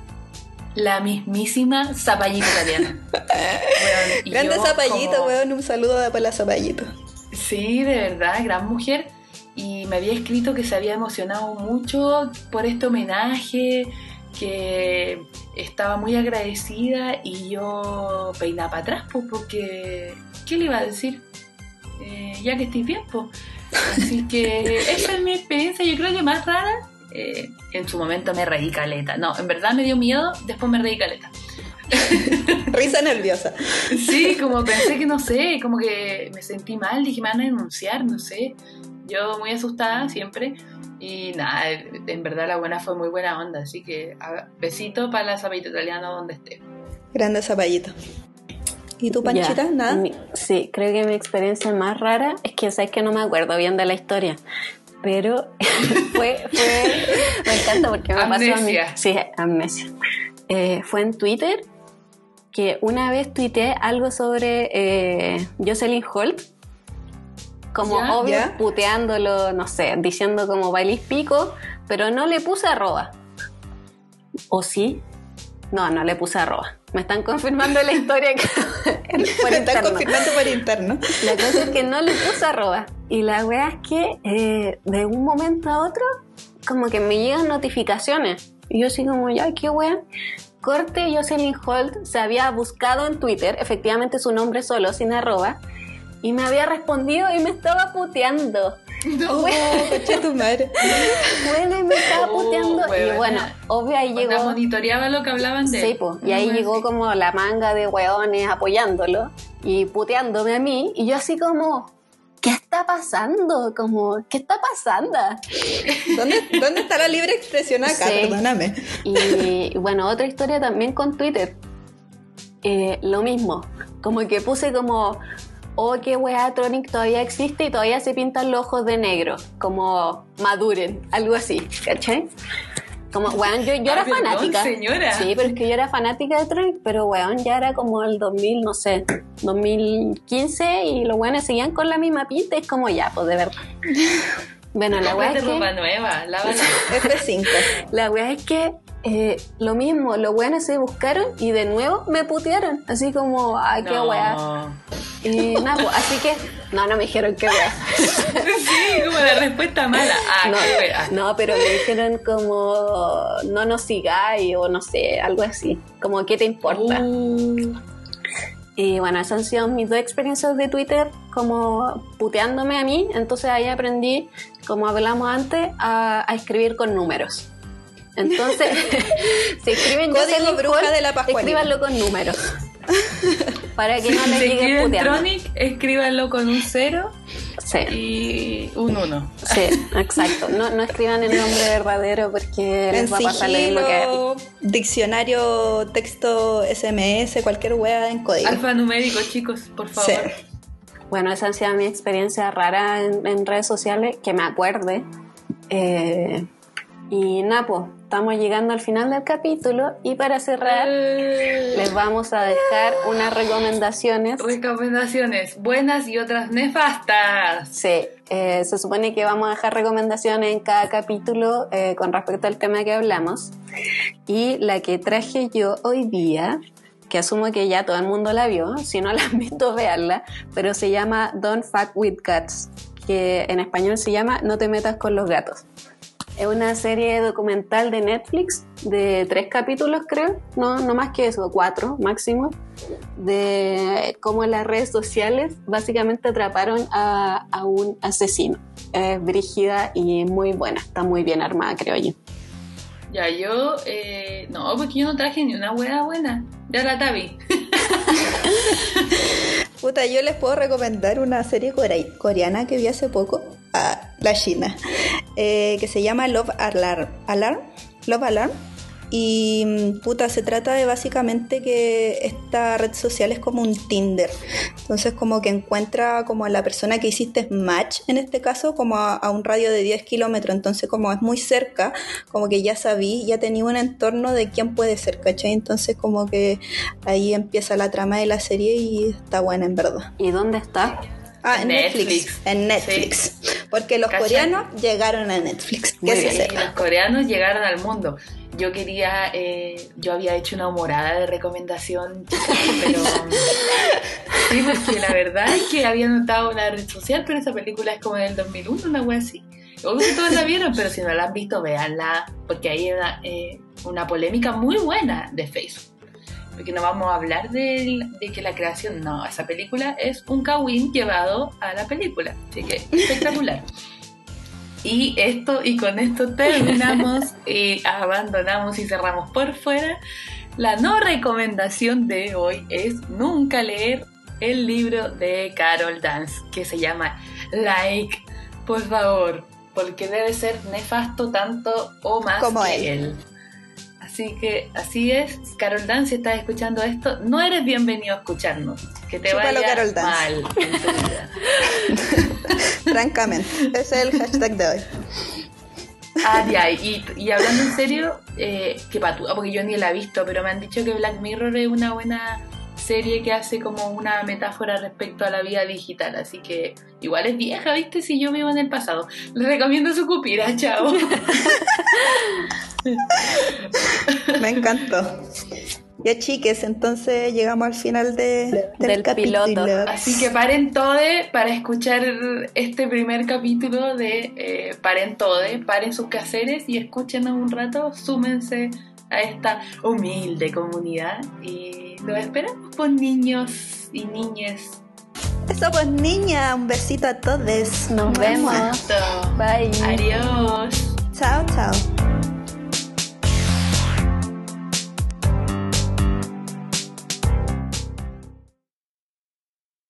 la mismísima zapallito italiana. Grande zapallito, como- weón. Un saludo para la zapallito. Sí, de verdad, gran mujer. Y me había escrito que se había emocionado mucho por este homenaje, que estaba muy agradecida y yo peinaba para atrás, pues, porque, ¿qué le iba a decir? Eh, ya que estoy bien, pues. Así que esa es mi experiencia, yo creo que más rara. Eh, en su momento me reí caleta. No, en verdad me dio miedo, después me reí caleta. Risa nerviosa. Sí, como pensé que no sé, como que me sentí mal, dije, me van a denunciar, no sé. Yo muy asustada siempre. Y nada, en verdad la buena fue muy buena onda, así que a- besito para la zapallito italiano donde esté. Grande zapallito. ¿Y tú, Panchita? Ya, Nada. mi- sí, creo que mi experiencia más rara es que sabes que no me acuerdo bien de la historia. Pero fue, fue, me encanta porque me pasó a mí. Amnesia. Sí, amnesia. Eh, fue en Twitter que una vez tuiteé algo sobre eh, Jocelyn Holt, como Ya, obvio ya. puteándolo, no sé, diciendo como bailis pico, pero no le puse arroba. ¿O sí? No, no le puse arroba. Me están confirmando la historia que- por Me están interno. confirmando por interno. La cosa es que no le puse arroba. Y la wea es que eh, de un momento a otro, como que me llegan notificaciones. Y yo así como, ya, qué wea. Corte Jocelyn Holt se había buscado en Twitter, efectivamente su nombre solo, sin arroba, y me había respondido y me estaba puteando. Oh, coche tu madre. Bueno, y me estaba Oh, puteando. y huevona. bueno, obvio ahí llegó. monitoreaba lo que hablaban de Sí, po, y ahí llegó como la manga de hueones apoyándolo y puteándome a mí. Y yo así como, ¿qué está pasando? Como, ¿qué está pasando? ¿Dónde, ¿Dónde está la libre expresión acá? Sí. Perdóname. Y bueno, otra historia también con Twitter. Eh, lo mismo, como que puse como, oh, qué weá, Tronic todavía existe y todavía se pintan los ojos de negro, como maduren, algo así, ¿cachai? Como, weón, yo, yo Ah, era perdón, fanática. señora. Sí, pero es que yo era fanática de Tronic, pero weón, ya era como el 2000, no sé, 2015 y los weones seguían con la misma pinta, es como ya, pues de verdad. Bueno, la weá es que... ropa nueva, lávala. F5. La wea es que eh, lo mismo, los weones se buscaron y de nuevo me putearon. Así como, ay, qué No. wea. Y nada, pues, así que, no, no me dijeron qué wea. Sí, como la respuesta mala. Ah, No, qué no, pero me dijeron como, no nos sigáis o no sé, algo así. Como, ¿qué te importa? Uh, Y bueno, esas han sido mis dos experiencias de Twitter, como puteándome a mí. Entonces ahí aprendí, como hablamos antes, a, a escribir con números. Entonces, si escriben Código Jocelyn bruja de la Pascualina. escríbanlo con números. Para que no si lleguen escribe en puteando. Tronic, escríbanlo con un cero Sí, y un uno. sí, exacto. No, no escriban el nombre verdadero porque En les va a pasar lo mismo que diccionario, texto, SMS, cualquier wea en código. Alfanumérico, chicos, por favor. Sí. Bueno, esa ha sido mi experiencia rara en, en redes sociales, que me acuerde. Eh, y Napo, estamos llegando al final del capítulo y para cerrar Eh, les vamos a dejar unas recomendaciones. Recomendaciones buenas y otras nefastas. Sí, eh, se supone que vamos a dejar recomendaciones en cada capítulo eh, con respecto al tema que hablamos. Y la que traje yo hoy día, que asumo que ya todo el mundo la vio, si no la han visto, véanla, pero se llama Don't Fuck With Cats, que en español se llama No te metas con los gatos. Es una serie documental de Netflix de tres capítulos, creo, no, no más que eso, cuatro máximo, de cómo las redes sociales básicamente atraparon a, a un asesino. Es brígida y muy buena, está muy bien armada, creo yo. Ya, yo. Eh, no, porque yo no traje ni una hueá buena. Ya la Tavi. Puta, yo les puedo recomendar una serie core- coreana que vi hace poco, a la China, eh, que se llama Love Alarm. Alarm? Love Alarm. Y mm, puta, se trata de básicamente que esta red social es como un Tinder. Entonces como que encuentra como a la persona que hiciste match, en este caso, como a, un radio de 10 kilómetros. Entonces como es muy cerca, como que ya sabí, ya tenía un entorno de quién puede ser, ¿cachai? Entonces como que ahí empieza la trama de la serie y está buena en verdad. ¿Y dónde está? Ah, en Netflix. En Netflix. Porque los coreanos llegaron a Netflix. Que los coreanos llegaron al mundo. Yo quería, eh, yo había hecho una humorada de recomendación, pero sí, porque la verdad es que había notado una red social, pero esa película es como del 2001, una wea así. Obvio que todos la vieron, pero si no la han visto, véanla, porque hay una, eh, una polémica muy buena de Facebook porque no vamos a hablar de, que la creación, no, esa película es un Kawin llevado a la película, así que espectacular. Y esto, y con esto terminamos y abandonamos y cerramos por fuera. La no recomendación de hoy es nunca leer el libro de Carol Dance, que se llama Like, por favor, porque debe ser nefasto tanto o más como él. Así que así es, Carol Dance, si estás escuchando esto, no eres bienvenido a escucharnos. Que te vaya mal Francamente, ese es el hashtag de hoy. Ah, ya, y, y hablando en serio, eh, que patúa, porque yo ni la he visto, pero me han dicho que Black Mirror es una buena serie que hace como una metáfora respecto a la vida digital, así que igual es vieja, ¿viste? Si yo vivo en el pasado. Les recomiendo su cupira, chao. Me encantó. Ya chiques, entonces llegamos al final de, del, piloto. Así que paren todo para escuchar este primer capítulo de eh, Paren todo, paren sus quehaceres y escúchenos un rato, súmense a esta humilde comunidad y los esperamos por niños y niñas. Eso pues niña, un besito a todos. Nos vemos. Bye. Adiós. Chao, chao.